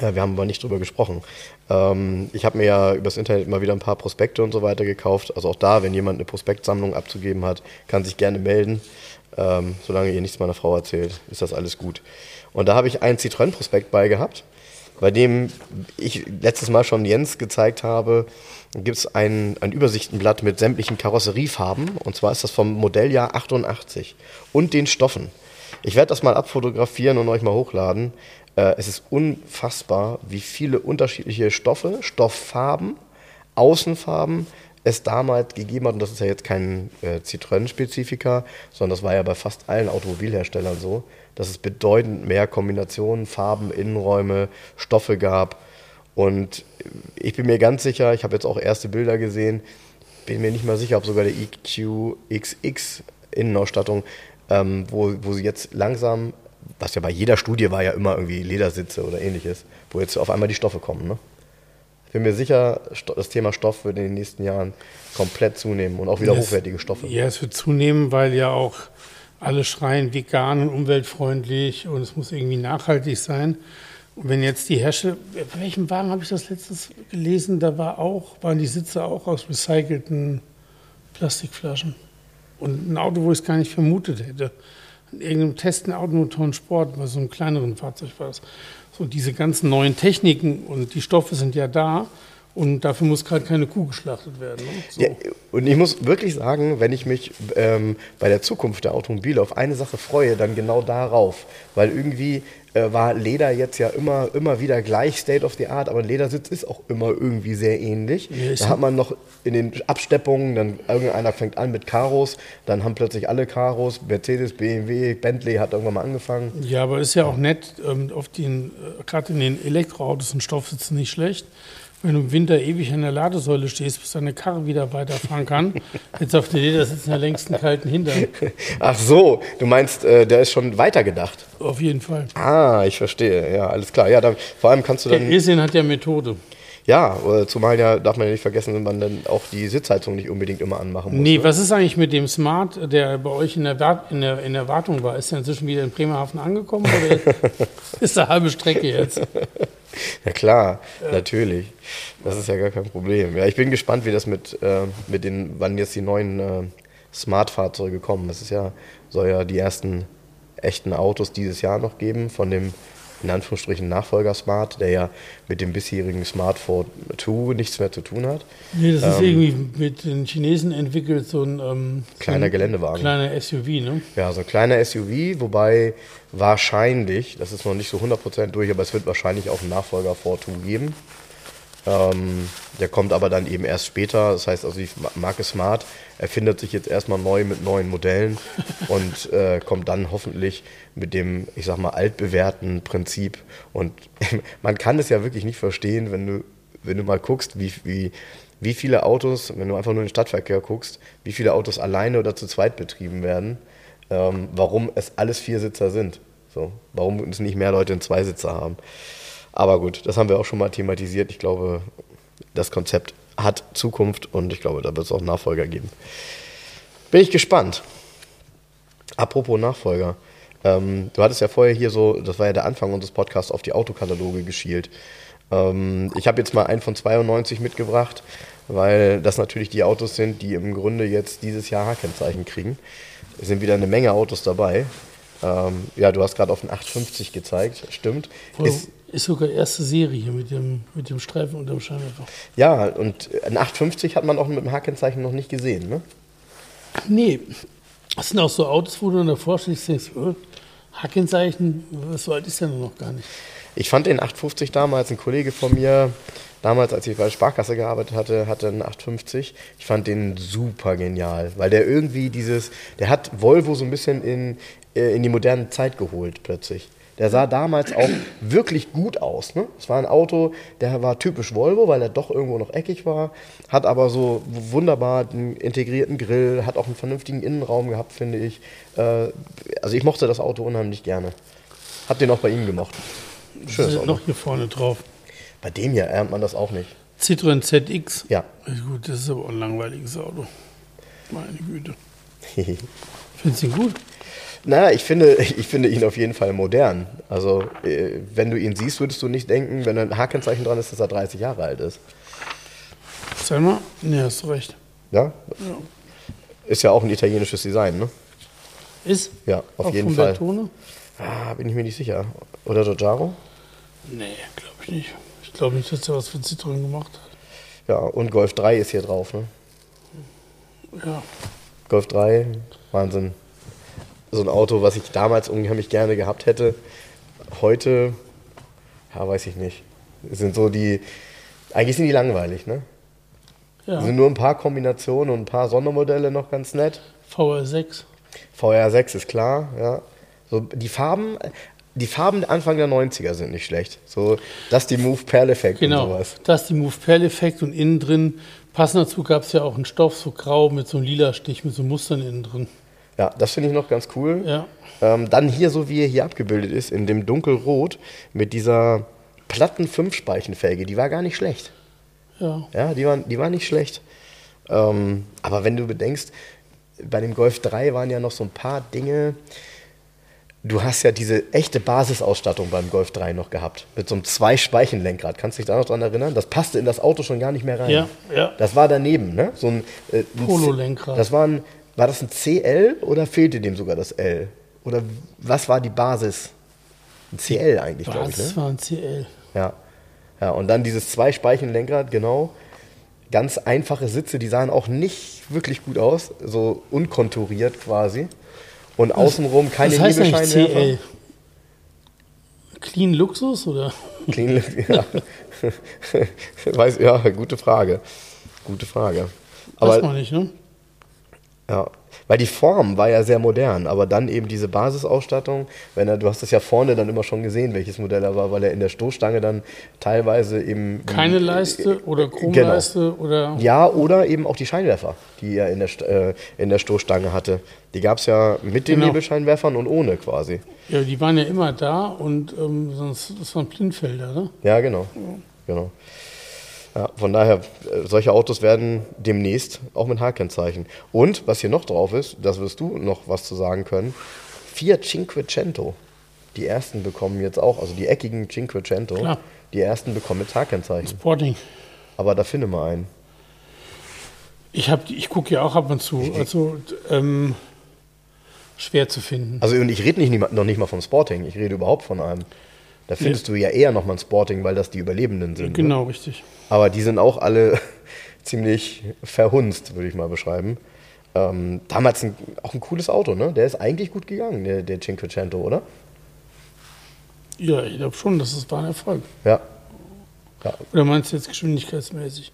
Ja, wir haben aber nicht drüber gesprochen. Ähm, ich habe mir ja übers Internet mal wieder ein paar Prospekte und so weiter gekauft. Also auch da, wenn jemand eine Prospektsammlung abzugeben hat, kann sich gerne melden. Ähm, solange ihr nichts meiner Frau erzählt, ist das alles gut. Und da habe ich einen Citroën-Prospekt bei gehabt, bei dem ich letztes Mal schon Jens gezeigt habe, gibt es ein, ein Übersichtenblatt mit sämtlichen Karosseriefarben. Und zwar ist das vom Modelljahr 88 und den Stoffen. Ich werde das mal abfotografieren und euch mal hochladen. Äh, es ist unfassbar, wie viele unterschiedliche Stoffe, Stofffarben, Außenfarben es damals gegeben hat. Und das ist ja jetzt kein äh, Citroën-Spezifika, sondern das war ja bei fast allen Automobilherstellern so, dass es bedeutend mehr Kombinationen, Farben, Innenräume, Stoffe gab. Und ich bin mir ganz sicher, ich habe jetzt auch erste Bilder gesehen, bin mir nicht mal sicher, ob sogar der EQXX Innenausstattung, ähm, wo, wo sie jetzt langsam, was ja bei jeder Studie war ja immer irgendwie Ledersitze oder ähnliches, wo jetzt auf einmal die Stoffe kommen. Ne? Ich bin mir sicher, das Thema Stoff wird in den nächsten Jahren komplett zunehmen und auch wieder Es- hochwertige Stoffe. Ja, es wird zunehmen, weil ja auch alle schreien vegan und umweltfreundlich und es muss irgendwie nachhaltig sein. Und wenn jetzt die Hersteller, bei welchem Wagen habe ich das letztens gelesen? Da war auch, waren die Sitze auch aus recycelten Plastikflaschen. Und ein Auto, wo ich es gar nicht vermutet hätte. In irgendeinem Test in Automotoren Sport, bei so einem kleineren Fahrzeug war das. So diese ganzen neuen Techniken und die Stoffe sind ja da. Und dafür muss gerade keine Kuh geschlachtet werden. Ne? So. Ja, und ich muss wirklich sagen, wenn ich mich ähm, bei der Zukunft der Automobile auf eine Sache freue, dann genau darauf. Weil irgendwie äh, war Leder jetzt ja immer, immer wieder gleich State of the Art, aber ein Ledersitz ist auch immer irgendwie sehr ähnlich. Ja, da hat man noch in den Absteppungen, dann irgendeiner fängt an mit Karos, dann haben plötzlich alle Karos, Mercedes, BMW, Bentley hat irgendwann mal angefangen. Ja, aber ist ja auch nett, ähm, auf den, äh, gerade in den Elektroautos sind Stoffsitzen nicht schlecht. Wenn du im Winter ewig an der Ladesäule stehst, bis deine Karre wieder weiterfahren kann, jetzt auf der Ledersitzen ja längst einen kalten Hintern. Ach so, du meinst, äh, der ist schon weitergedacht. Auf jeden Fall. Ah, ich verstehe. Ja, alles klar. Ja, da, vor allem kannst du Der dann. Esin hat ja Methode. Ja, äh, zumal ja, darf man ja nicht vergessen, dass man dann auch die Sitzheizung nicht unbedingt immer anmachen muss. Nee, ne? was ist eigentlich mit dem Smart, der bei euch in der, Wart in der, in der Wartung war? Ist der inzwischen wieder in Bremerhaven angekommen oder ist der halbe Strecke jetzt? Ja klar, natürlich. Das ist ja gar kein Problem. Ja, ich bin gespannt, wie das mit, äh, mit den, wann jetzt die neuen äh, Smart-Fahrzeuge kommen. Das ist ja, soll ja die ersten echten Autos dieses Jahr noch geben von dem in Anführungsstrichen Nachfolger Smart, der ja mit dem bisherigen Smart 4 nichts mehr zu tun hat. Nee, das ist irgendwie mit den Chinesen entwickelt, so ein ähm, Kleiner so ein Geländewagen. Kleiner SUV, ne? Ja, so ein kleiner SUV, wobei wahrscheinlich, das ist noch nicht so 100% durch, aber es wird wahrscheinlich auch einen Nachfolger 4 geben. Ähm, der kommt aber dann eben erst später. Das heißt also, die Marke Smart erfindet sich jetzt erstmal neu mit neuen Modellen und äh, kommt dann hoffentlich mit dem, ich sag mal, altbewährten Prinzip. Und man kann es ja wirklich nicht verstehen, wenn du, wenn du mal guckst, wie, wie, wie viele Autos, wenn du einfach nur in den Stadtverkehr guckst, wie viele Autos alleine oder zu zweit betrieben werden, ähm, warum es alles Viersitzer sind. So, warum es nicht mehr Leute in Zweisitzer haben. Aber gut, das haben wir auch schon mal thematisiert. Ich glaube, das Konzept hat Zukunft und ich glaube, da wird es auch Nachfolger geben. Bin ich gespannt. Apropos Nachfolger. Ähm, du hattest ja vorher hier so, das war ja der Anfang unseres Podcasts, auf die Autokataloge geschielt. Ähm, ich habe jetzt mal einen von 92 mitgebracht, weil das natürlich die Autos sind, die im Grunde jetzt dieses Jahr H-Kennzeichen kriegen. Es sind wieder eine Menge Autos dabei. Ähm, ja, du hast gerade auf den 850 gezeigt, stimmt. Ist, ist sogar erste Serie hier mit dem, mit dem Streifen unterm Scheinwerfer. Ja, und ein 850 hat man auch mit dem H-Kennzeichen noch nicht gesehen, ne? Nee, das sind auch so Autos, wo du dann davor und denkst, oh, Hackenzeichen, so alt ist der noch gar nicht. Ich fand den 850 damals, ein Kollege von mir, damals, als ich bei der Sparkasse gearbeitet hatte, hatte einen 850. Ich fand den super genial, weil der irgendwie dieses, der hat Volvo so ein bisschen in, äh, in die moderne Zeit geholt plötzlich. Der sah damals auch wirklich gut aus. Ne? Es war ein Auto, der war typisch Volvo, weil er doch irgendwo noch eckig war, hat aber so wunderbar einen integrierten Grill, hat auch einen vernünftigen Innenraum gehabt, finde ich. Äh, also ich mochte das Auto unheimlich gerne. Hab den auch bei ihm gemocht. Schönes Auto. noch hier vorne drauf. Bei dem hier ernt man das auch nicht. Citroën ZX. Ja. Gut, das ist aber ein langweiliges Auto. Meine Güte. Findest du ihn gut? Na, ich finde, ich finde ihn auf jeden Fall modern. Also, äh, wenn du ihn siehst, würdest du nicht denken, wenn ein H-Kennzeichen dran ist, dass er 30 Jahre alt ist. Sag mal. Ja, hast du recht. Ja? Ist ja auch ein italienisches Design, ne? Ist? Ja, auf auch jeden von Fall. Bertone? Ah, bin ich mir nicht sicher. Oder Giorgiaro? Nee, glaube ich nicht. Ich glaube nicht, dass er was für Citroën gemacht hat. Ja, und Golf 3 ist hier drauf, ne? Ja. Golf 3, Wahnsinn. So ein Auto, was ich damals unheimlich gerne gehabt hätte. Heute, ja, weiß ich nicht. Das sind so die, eigentlich sind die langweilig, ne? ja. sind nur ein paar Kombinationen und ein paar Sondermodelle noch ganz nett. VR6. VR6 ist klar, ja. So, die Farben, die Farben Anfang der 90er sind nicht schlecht. So, das die Move Perl Effekt und Genau. sowas. Das ist die Move Perl Effekt und innen drin Passend dazu gab es ja auch einen Stoff, so grau mit so einem lila Stich, mit so Mustern innen drin. Ja, das finde ich noch ganz cool. Ja. Ähm, dann hier, so wie er hier abgebildet ist, in dem dunkelrot mit dieser platten Fünfspeichenfelge, die war gar nicht schlecht. Ja. Ja, die war, die war nicht schlecht. Ähm, aber wenn du bedenkst, bei dem Golf 3 waren ja noch so ein paar Dinge. Du hast ja diese echte Basisausstattung beim Golf 3 noch gehabt. Mit so einem Zwei-Speichen-Lenkrad. Kannst du dich da noch dran erinnern? Das passte in das Auto schon gar nicht mehr rein. Ja, ja. Das war daneben, ne? So ein, äh, ein Polo-Lenkrad. Das war ein, war das ein CL oder fehlte dem sogar das L? Oder was war die Basis? Ein CL eigentlich, glaube ich, ne? Das war ein CL. Ja. Ja, und dann dieses Zwei-Speichen-Lenkrad, genau. Ganz einfache Sitze, die sahen auch nicht wirklich gut aus, so unkonturiert quasi. Und außenrum keine Was heißt Nebelscheinwerfer. CL? Clean Luxus oder? Clean, ja. Weiß, ja, gute Frage. Gute Frage. Weiß Aber man nicht, ne? Ja, weil die Form war ja sehr modern, aber dann eben diese Basisausstattung, wenn er, du hast es ja vorne dann immer schon gesehen, welches Modell er war, weil er in der Stoßstange dann teilweise eben Keine Leiste oder Chromleiste oder. Genau. Ja, oder eben auch die Scheinwerfer, die er in der, äh, in der Stoßstange hatte. Die gab es ja mit den Genau. Nebelscheinwerfern und ohne quasi. Ja, die waren ja immer da und ähm, sonst das waren Blindfelder, ne? Ja, genau. genau. Ja, von daher, äh, solche Autos werden demnächst auch mit H-Kennzeichen. Und was hier noch drauf ist, das wirst du noch was zu sagen können, Fiat Cinquecento. Die ersten bekommen jetzt auch, also die eckigen Cinquecento, Klar. die ersten bekommen mit H-Kennzeichen. Sporting. Aber da finde mal einen. Ich, hab ich gucke ja auch ab und zu. Also ähm, schwer zu finden. Also und ich rede nicht, noch nicht mal vom Sporting, ich rede überhaupt von einem. Da findest du ja eher nochmal ein Sporting, weil das die Überlebenden sind. Ne? Genau, richtig. Aber die sind auch alle ziemlich verhunzt, würde ich mal beschreiben. Ähm, damals ein, auch ein cooles Auto, ne? Der ist eigentlich gut gegangen, der, der Cinquecento, oder? Ja, ich glaube schon, das ist- war ein Erfolg. Ja. ja. Oder meinst du jetzt geschwindigkeitsmäßig?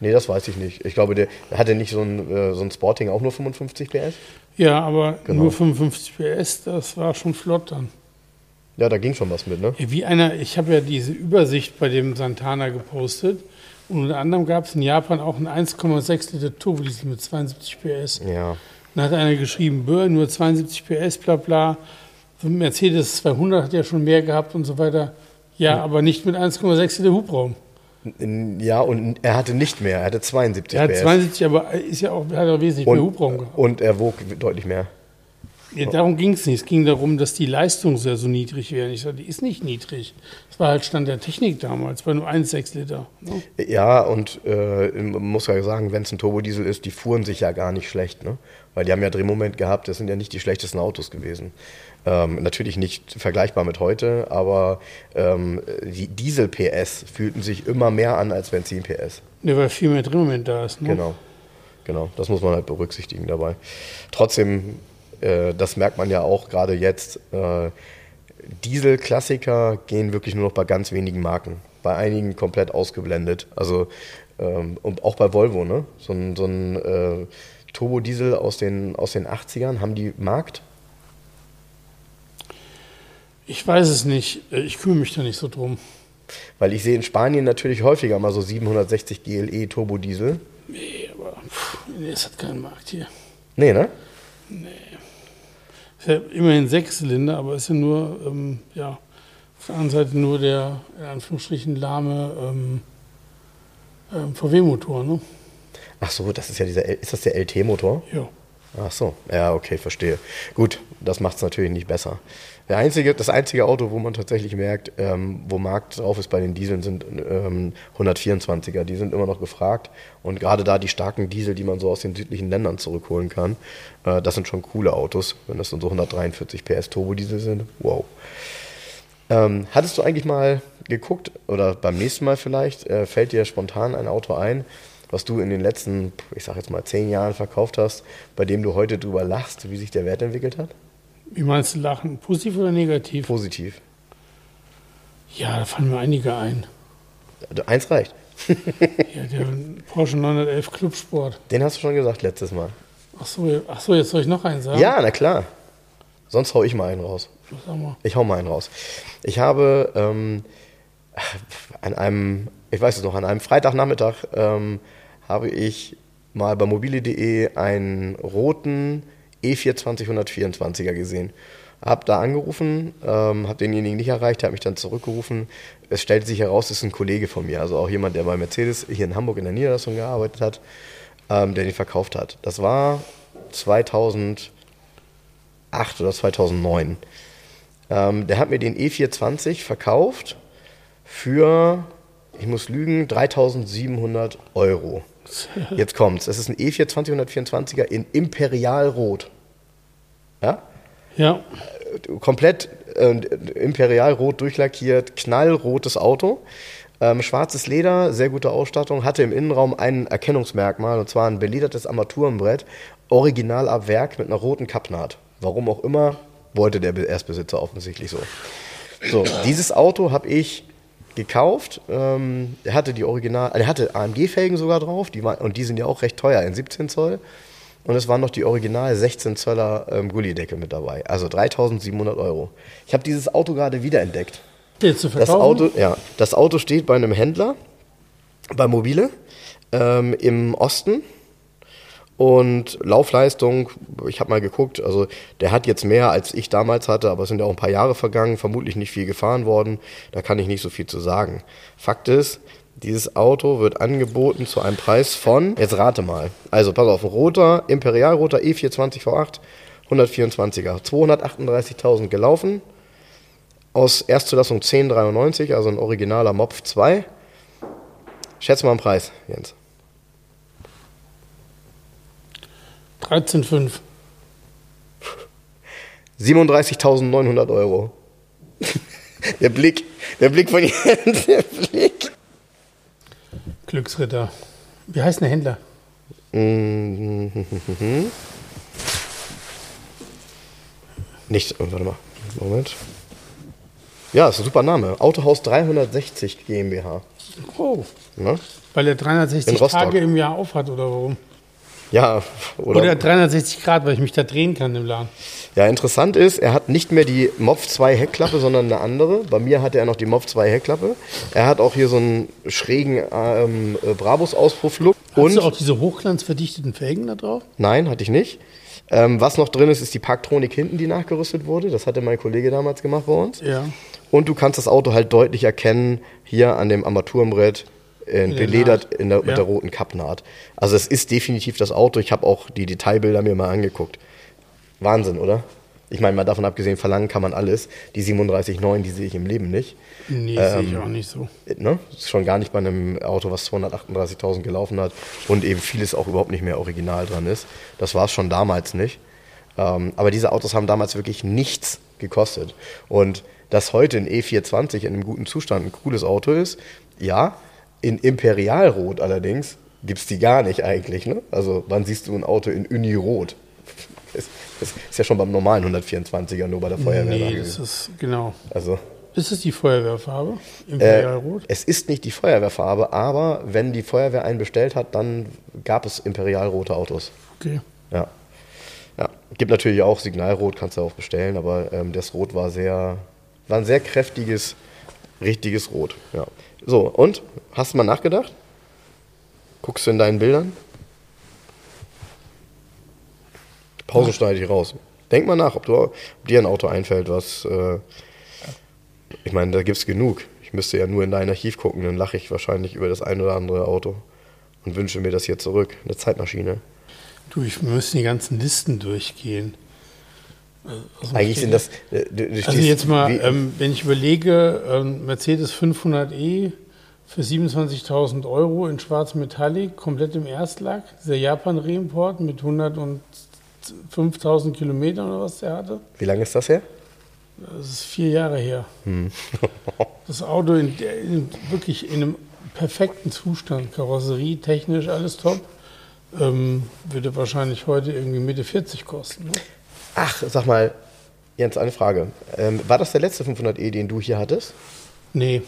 Nee, das weiß ich nicht. Ich glaube, der hatte nicht so ein, äh, so ein Sporting auch nur 55 PS? Ja, aber Genau. nur 55 PS, das war schon flott dann. Ja, da ging schon was mit, ne? Ja, Wie einer, ich habe ja diese Übersicht bei dem Santana gepostet. Und unter anderem gab es in Japan auch einen 1,6 Liter Turbodiesel mit 72 PS. Ja. Dann hat einer geschrieben, Böhr, nur 72 PS, bla bla. Mercedes 200 hat ja schon mehr gehabt und so weiter. Ja, aber nicht mit 1,6 Liter Hubraum. Ja, und er hatte nicht mehr, er hatte 72 Er hat PS. 72, aber ist ja auch, hat auch wesentlich mehr Hubraum und, gehabt. und er wog deutlich mehr. Ja, darum ging es nicht. Es ging darum, dass die Leistung sehr so niedrig wäre. Ich sage, die ist nicht niedrig. Das war halt Stand der Technik damals, war nur 1,6 Liter. Ne? Ja, und äh, man muss ja sagen, wenn es ein Turbodiesel ist, die fuhren sich ja gar nicht schlecht, ne? Weil die haben ja Drehmoment gehabt, das sind ja nicht die schlechtesten Autos gewesen. Ähm, natürlich nicht vergleichbar mit heute, aber ähm, die Diesel-PS fühlten sich immer mehr an als Benzin-PS. Ja, weil viel mehr Drehmoment da ist. Ne? Genau. Genau, das muss man halt berücksichtigen dabei. Trotzdem, äh, das merkt man ja auch gerade jetzt, äh, Diesel-Klassiker gehen wirklich nur noch bei ganz wenigen Marken. Bei einigen komplett ausgeblendet. Also ähm, und auch bei Volvo, ne? So ein, so ein äh, Turbodiesel aus den, aus den 80ern, haben die Markt? Ich weiß es nicht. Äh, Ich kümmere mich da nicht so drum. Weil ich sehe in Spanien natürlich häufiger mal so 760 GLE Turbodiesel. Nee, aber pff, nee, es hat keinen Markt hier. Nee, ne? Ist ja immerhin Sechszylinder, aber ist ja nur, ähm, ja, auf der anderen Seite nur der, in Anführungsstrichen, lahme ähm, ähm, VW-Motor, ne? Ach so, das ist ja dieser, ist das der LT-Motor? Ja. Ach so, ja, okay, verstehe. Gut, das macht es natürlich nicht besser. Der einzige, das einzige Auto, wo man tatsächlich merkt, ähm, wo Markt drauf ist bei den Dieseln, sind ähm, 124er. Die sind immer noch gefragt. Und gerade da die starken Diesel, die man so aus den südlichen Ländern zurückholen kann, äh, das sind schon coole Autos. Wenn das dann so 143 PS Turbodiesel sind, wow. Ähm, hattest du eigentlich mal geguckt, oder beim nächsten Mal vielleicht, äh, fällt dir spontan ein Auto ein, was du in den letzten, ich sag jetzt mal, zehn Jahren verkauft hast, bei dem du heute drüber lachst, wie sich der Wert entwickelt hat? Wie meinst du Lachen? Positiv oder negativ? Positiv. Ja, da fallen mir einige ein. Eins reicht. Ja, der Porsche 911 Clubsport. Den hast du schon gesagt letztes Mal. Ach so, ach so, jetzt soll ich noch einen sagen? Ja, na klar. Sonst hau ich mal einen raus. Sag mal. Ich hau mal einen raus. Ich habe ähm, an einem, ich weiß es noch, an einem Freitagnachmittag ähm, habe ich mal bei mobile.de einen roten E420 124er gesehen. Hab da angerufen, ähm, habe denjenigen nicht erreicht, habe mich dann zurückgerufen. Es stellte sich heraus, es ist ein Kollege von mir, also auch jemand, der bei Mercedes hier in Hamburg in der Niederlassung gearbeitet hat, ähm, der den verkauft hat. Das war 2008 oder 2009. Ähm, der hat mir den E420 verkauft für, ich muss lügen, 3700 Euro. Jetzt kommt's. Es ist ein E420 124er in Imperialrot. Ja? Ja. Komplett äh, imperialrot durchlackiert, knallrotes Auto. Ähm, schwarzes Leder, sehr gute Ausstattung, hatte im Innenraum ein Erkennungsmerkmal und zwar ein beledertes Armaturenbrett, original ab Werk mit einer roten Kappnaht. Warum auch immer, wollte der Erstbesitzer offensichtlich so. So, dieses Auto habe ich gekauft. Ähm, er hatte die Original, er hatte AMG-Felgen sogar drauf, die war, und die sind ja auch recht teuer in 17 Zoll. Und es waren noch die Original 16 Zöller ähm, Gullideckel mit dabei. Also 3700 Euro. Ich habe dieses Auto gerade wiederentdeckt. Jetzt zu Das verkaufen? Auto, ja, das Auto steht bei einem Händler, bei Mobile, ähm, im Osten. Und Laufleistung, ich habe mal geguckt, also der hat jetzt mehr als ich damals hatte, aber es sind ja auch ein paar Jahre vergangen, vermutlich nicht viel gefahren worden, da kann ich nicht so viel zu sagen. Fakt ist, dieses Auto wird angeboten zu einem Preis von, jetzt rate mal, also pass auf, ein roter, Imperialroter E420 V8, 124er, 238.000 gelaufen, aus Erstzulassung 1093, also ein originaler Mopf 2. Schätz mal einen Preis, Jens. 13,5. 37.900 Euro. der Blick, der Blick von Jens, der Blick. Glücksritter. Wie heißt der Händler? Mhm. Nicht, oh, warte mal, Moment. Ja, ist ein super Name. Autohaus 360 GmbH. Oh, Ne? weil er In 360 Rostock. Tage im Jahr aufhat oder warum? Ja, oder, Oder 360 Grad, weil ich mich da drehen kann im Laden. Ja, interessant ist, er hat nicht mehr die MOV 2 Heckklappe, sondern eine andere. Bei mir hatte er noch die MOV 2 Heckklappe. Er hat auch hier so einen schrägen ähm, äh, Brabus-Auspuff-Look. Hast du Und, auch diese hochglanzverdichteten Felgen da drauf? nein, hatte ich nicht. Ähm, was noch drin ist, ist die Parktronik hinten, die nachgerüstet wurde. Das hatte mein Kollege damals gemacht bei uns. Ja. Und du kannst das Auto halt deutlich erkennen, hier an dem Armaturenbrett, äh, der beledert in der, mit Ja. der roten Kappnaht. Also es ist definitiv das Auto. Ich habe auch die Detailbilder mir mal angeguckt. Wahnsinn, oder? Ich meine, mal davon abgesehen, verlangen kann man alles. Die 37,9, die sehe ich im Leben nicht. Nee, Ähm, sehe ich auch nicht so. Ne? Ist schon gar nicht bei einem Auto, was 238.000 gelaufen hat und eben vieles auch überhaupt nicht mehr original dran ist. Das war es schon damals nicht. Ähm, aber diese Autos haben damals wirklich nichts gekostet. Und dass heute ein E420 in einem guten Zustand ein cooles Auto ist, ja, in Imperialrot allerdings gibt es die gar nicht eigentlich. Ne? Also wann siehst du ein Auto in Unirot? Das, das ist ja schon beim normalen 124er, nur bei der Feuerwehr. Nee, das ist, genau. Also Ist es die Feuerwehrfarbe? äh, Imperialrot? es ist nicht die Feuerwehrfarbe, aber wenn die Feuerwehr einen bestellt hat, dann gab es imperialrote Autos. Okay. Ja. ja. Gibt natürlich auch Signalrot, kannst du auch bestellen, aber ähm, das Rot war sehr, war ein sehr kräftiges, richtiges Rot. Ja. So, und? Hast du mal nachgedacht? Guckst du in deinen Bildern? Pause schneide ich raus. Denk mal nach, ob, du, ob dir ein Auto einfällt, was. Äh, ich meine, da gibt es genug. Ich müsste ja nur in dein Archiv gucken, dann lache ich wahrscheinlich über das ein oder andere Auto und wünsche mir das hier zurück. Eine Zeitmaschine. Du, ich müssen die ganzen Listen durchgehen. Also, Eigentlich sind das. äh, Du, du Also jetzt mal, ähm, wenn ich überlege, ähm, Mercedes 500e für 27.000 Euro in schwarz Metallic, komplett im Erstlack, dieser Japan-Reimport mit 105.000 Kilometern oder was der hatte. wie lange ist das her? Das ist vier Jahre her. Hm. Das Auto in, in, wirklich in einem perfekten Zustand, Karosserie, technisch, alles top. Ähm, würde wahrscheinlich heute irgendwie Mitte 40 kosten. Ne? Ach, sag mal, Jens, eine Frage. Ähm, war das der letzte 500e, den du hier hattest? Nee,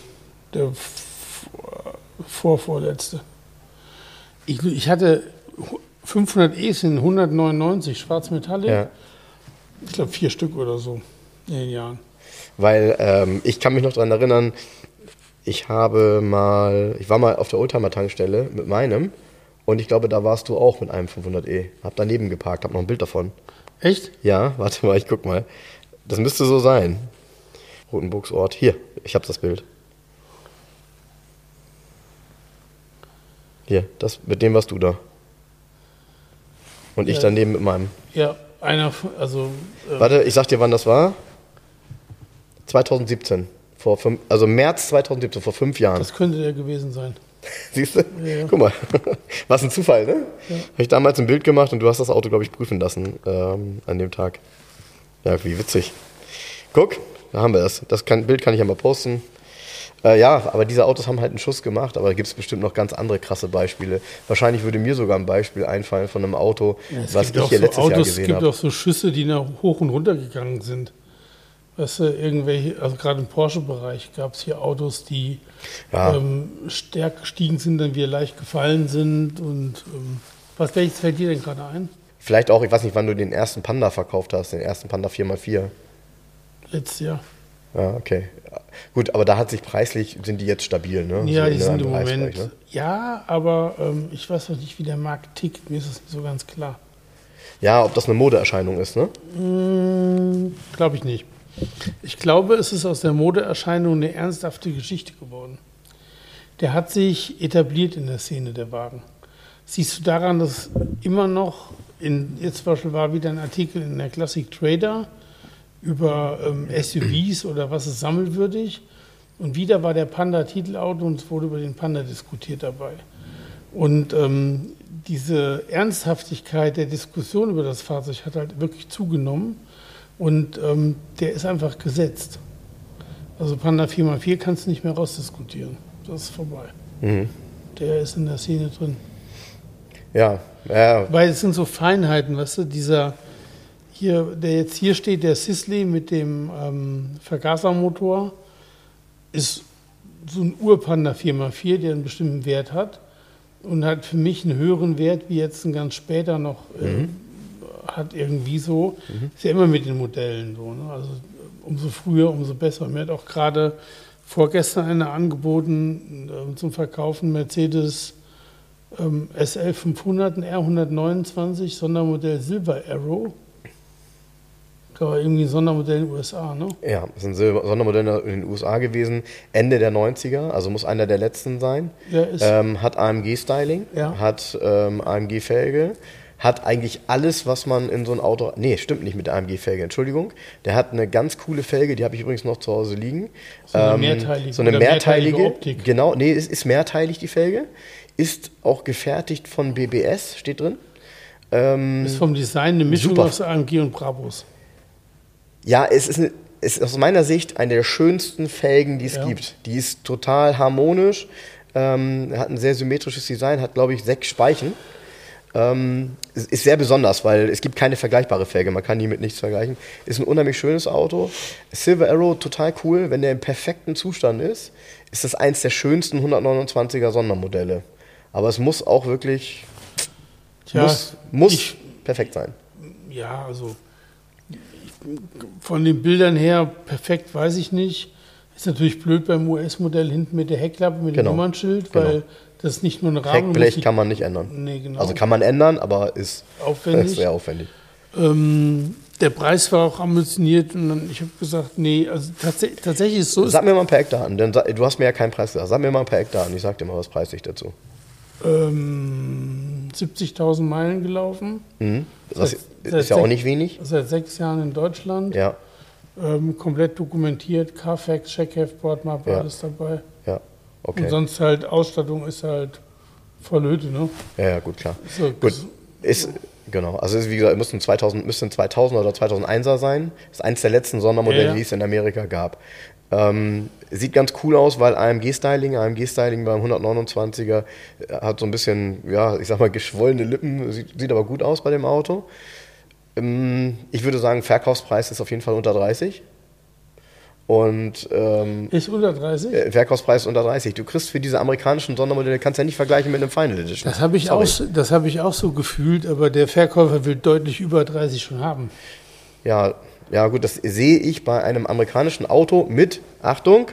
der vorvorletzte. Ich, ich hatte 500 E sind 199 Schwarzmetallic. Ja. Ich glaube vier Stück oder so in den Jahren. Weil ähm, ich kann mich noch daran erinnern, ich habe mal, ich war mal auf der Oldtimer-Tankstelle mit meinem Und ich glaube, da warst du auch mit einem 500e. Hab daneben geparkt, hab noch ein Bild davon. Echt? Ja, warte mal, ich guck mal. Das müsste so sein. Rotenburgsort. Hier, ich habe das Bild. Hier, das mit dem warst du da. Und ich Ja. daneben mit meinem. Ja, einer, also äh, Warte, ich sag dir, wann das war. 2017. Vor fünf, also März 2017, vor fünf Jahren. das könnte der gewesen sein. Siehst du? Ja. Guck mal. Was ein Zufall, ne? Habe ich damals ein Bild gemacht und du hast das Auto, glaube ich, prüfen lassen ähm, an dem Tag. Ja, wie witzig. Guck, da haben wir das. Das kann, Bild kann ich ja mal posten. Äh, ja, aber diese Autos haben halt einen Schuss gemacht, aber da gibt es bestimmt noch ganz andere krasse Beispiele. Wahrscheinlich würde mir sogar ein Beispiel einfallen von einem Auto, Es was ich hier so letztes Jahr Autos, es gesehen gibt habe. auch so Schüsse, die nach hoch und runter gegangen sind. Weißt du, irgendwelche, also gerade im Porsche-Bereich gab es hier Autos, die Ja. ähm, stärker gestiegen sind, dann wieder leicht gefallen sind. Und ähm, was welches fällt dir denn gerade ein? Vielleicht auch, ich weiß nicht, wann du den ersten Panda verkauft hast, den ersten Panda 4x4. Letztes Jahr. Ja, okay. Gut, aber da hat sich preislich, sind die jetzt stabil, ne? Ja, So die in sind im Moment. ne? Ja, aber ähm, ich weiß noch nicht, wie der Markt tickt. Mir ist das nicht so ganz klar. Ja, ob das eine Modeerscheinung ist, ne? Glaube ich nicht. Ich glaube, es ist aus der Modeerscheinung eine ernsthafte Geschichte geworden. Der hat sich etabliert in der Szene der Wagen. Siehst du daran, dass immer noch, in, jetzt zum Beispiel war wieder ein Artikel in der Classic Trader über ähm, SUVs oder was ist sammelwürdig. Und wieder war der Panda Titelauto und es wurde über den Panda diskutiert dabei. Und ähm, diese Ernsthaftigkeit der Diskussion über das Fahrzeug hat halt wirklich zugenommen. Und ähm, der ist einfach gesetzt. Also Panda 4x4 kannst du nicht mehr rausdiskutieren. Das ist vorbei. Mhm. Der ist in der Szene drin. Ja, ja, Weil es sind so Feinheiten, weißt du, dieser hier, der jetzt hier steht, der Sisley mit dem ähm, Vergasermotor, ist so ein Urpanda 4x4, der einen bestimmten Wert hat und hat für mich einen höheren Wert, wie jetzt ein ganz später noch äh, hat irgendwie so. Ist ja immer mit den Modellen so. Ne? Also umso früher, umso besser. Mir hat auch gerade vorgestern einer angeboten äh, zum Verkaufen Mercedes ähm, SL 500, ein R129, Sondermodell Silver Arrow. War irgendwie ein Sondermodell in den USA, ne? ja. Das ist ein Sondermodell in den USA gewesen, Ende der 90er, also muss einer der letzten sein. Ja, ist- ähm, hat AMG-Styling, Ja. hat ähm, AMG-Felge, hat eigentlich alles, was man in so ein Auto. Nee, stimmt nicht mit der AMG-Felge, Entschuldigung. Der hat eine ganz coole Felge, die habe ich übrigens noch zu Hause liegen. So eine mehrteilige So eine mehrteilige. mehrteilige Optik. Genau, nee, es ist mehrteilig, die Felge. Ist auch gefertigt von BBS, steht drin. Ähm, Ist vom Design eine Mischung Super. aus AMG und Brabus. Ja, es ist, eine, ist aus meiner Sicht eine der schönsten Felgen, die es Ja. gibt. Die ist total harmonisch, ähm, hat ein sehr symmetrisches Design, hat, glaube ich, sechs Speichen. Ähm, ist, sehr besonders, weil es gibt keine vergleichbare Felge, man kann die mit nichts vergleichen. Ist ein unheimlich schönes Auto. Silver Arrow, total cool. Wenn der im perfekten Zustand ist, ist das eins der schönsten 129er Sondermodelle. Aber es muss auch wirklich, Tja, muss, muss ich- perfekt sein. Ja, also ich, von den Bildern her perfekt weiß ich nicht. Ist natürlich blöd beim US-Modell hinten mit der Heckklappe, mit Genau. dem Nummernschild, Genau. Das ist nicht nur ein Rahmen. Heckblech kann man nicht ändern. Nee, genau. Also kann man ändern, aber ist Aufwendig. sehr aufwendig. Ähm, der Preis war auch ambitioniert und dann, ich habe gesagt, nee, also tats tatsächlich ist es so, Sag mir mal ein paar Eckdaten, denn du hast mir ja keinen Preis gesagt. Sag mir mal ein paar Eckdaten, ich sag dir mal was preislich dazu. ähm, 70.000 Meilen gelaufen, Mhm. Das Seit- ist seit ja auch nicht wenig. seit sechs Jahren in Deutschland, Ja, ähm, komplett dokumentiert, Carfax, Checkheft, Bordmappe, Ja. alles dabei. Okay. Und sonst halt Ausstattung ist halt voll Hütte, ne? Ja, ja, gut, klar. So, Gut, ist, genau. Also, ist, wie gesagt, müsste ein 2000, müsste ein 2000 oder 2001er sein. Ist eins der letzten Sondermodelle, Ja, ja. die es in Amerika gab. Ähm, sieht ganz cool aus, weil AMG-Styling, AMG-Styling beim 129er äh, hat so ein bisschen, ja, ich sag mal, geschwollene Lippen, sieht, sieht aber gut aus bei dem Auto. Ähm, ich würde sagen, Verkaufspreis ist auf jeden Fall unter 30. Und ähm, Ist unter 30? äh, Verkaufspreis unter 30. Du kriegst für diese amerikanischen Sondermodelle, kannst ja nicht vergleichen mit einem Final Edition. Das habe ich, Sorry. auch so- das hab ich auch so gefühlt, aber der Verkäufer will deutlich über 30 schon haben. Ja, ja gut, das sehe ich bei einem amerikanischen Auto mit, Achtung,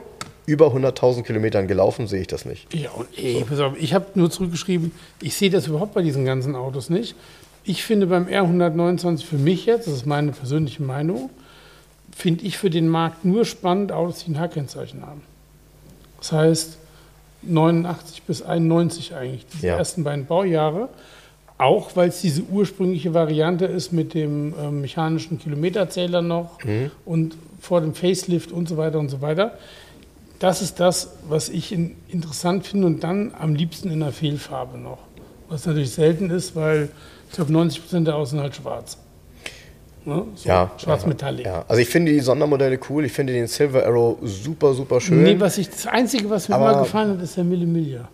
über 100.000 Kilometern gelaufen, sehe ich das nicht. Ja, und ey, pass auf, ich habe nur zurückgeschrieben, ich sehe das überhaupt bei diesen ganzen Autos nicht. Ich finde beim R129 für mich jetzt, das ist meine persönliche Meinung, finde ich für den Markt nur spannend Autos, die ein H-Kennzeichen haben. Das heißt 89 bis 91 eigentlich, diese Ja. ersten beiden Baujahre. Auch weil es diese ursprüngliche Variante ist mit dem ähm, mechanischen Kilometerzähler noch und vor dem Facelift und so weiter und so weiter. Das ist das, was ich in, interessant finde und dann am liebsten in der Fehlfarbe noch. Was natürlich selten ist, weil ich glaube 90 Prozent der Außen halt schwarz. Ne? So, Ja. Schwarz Metallic. Ja, also ich finde die Sondermodelle cool. Ich finde den Silver Arrow super, super schön. Nee, was ich, das Einzige, was mir Aber- immer gefallen hat, ist der Millimillia.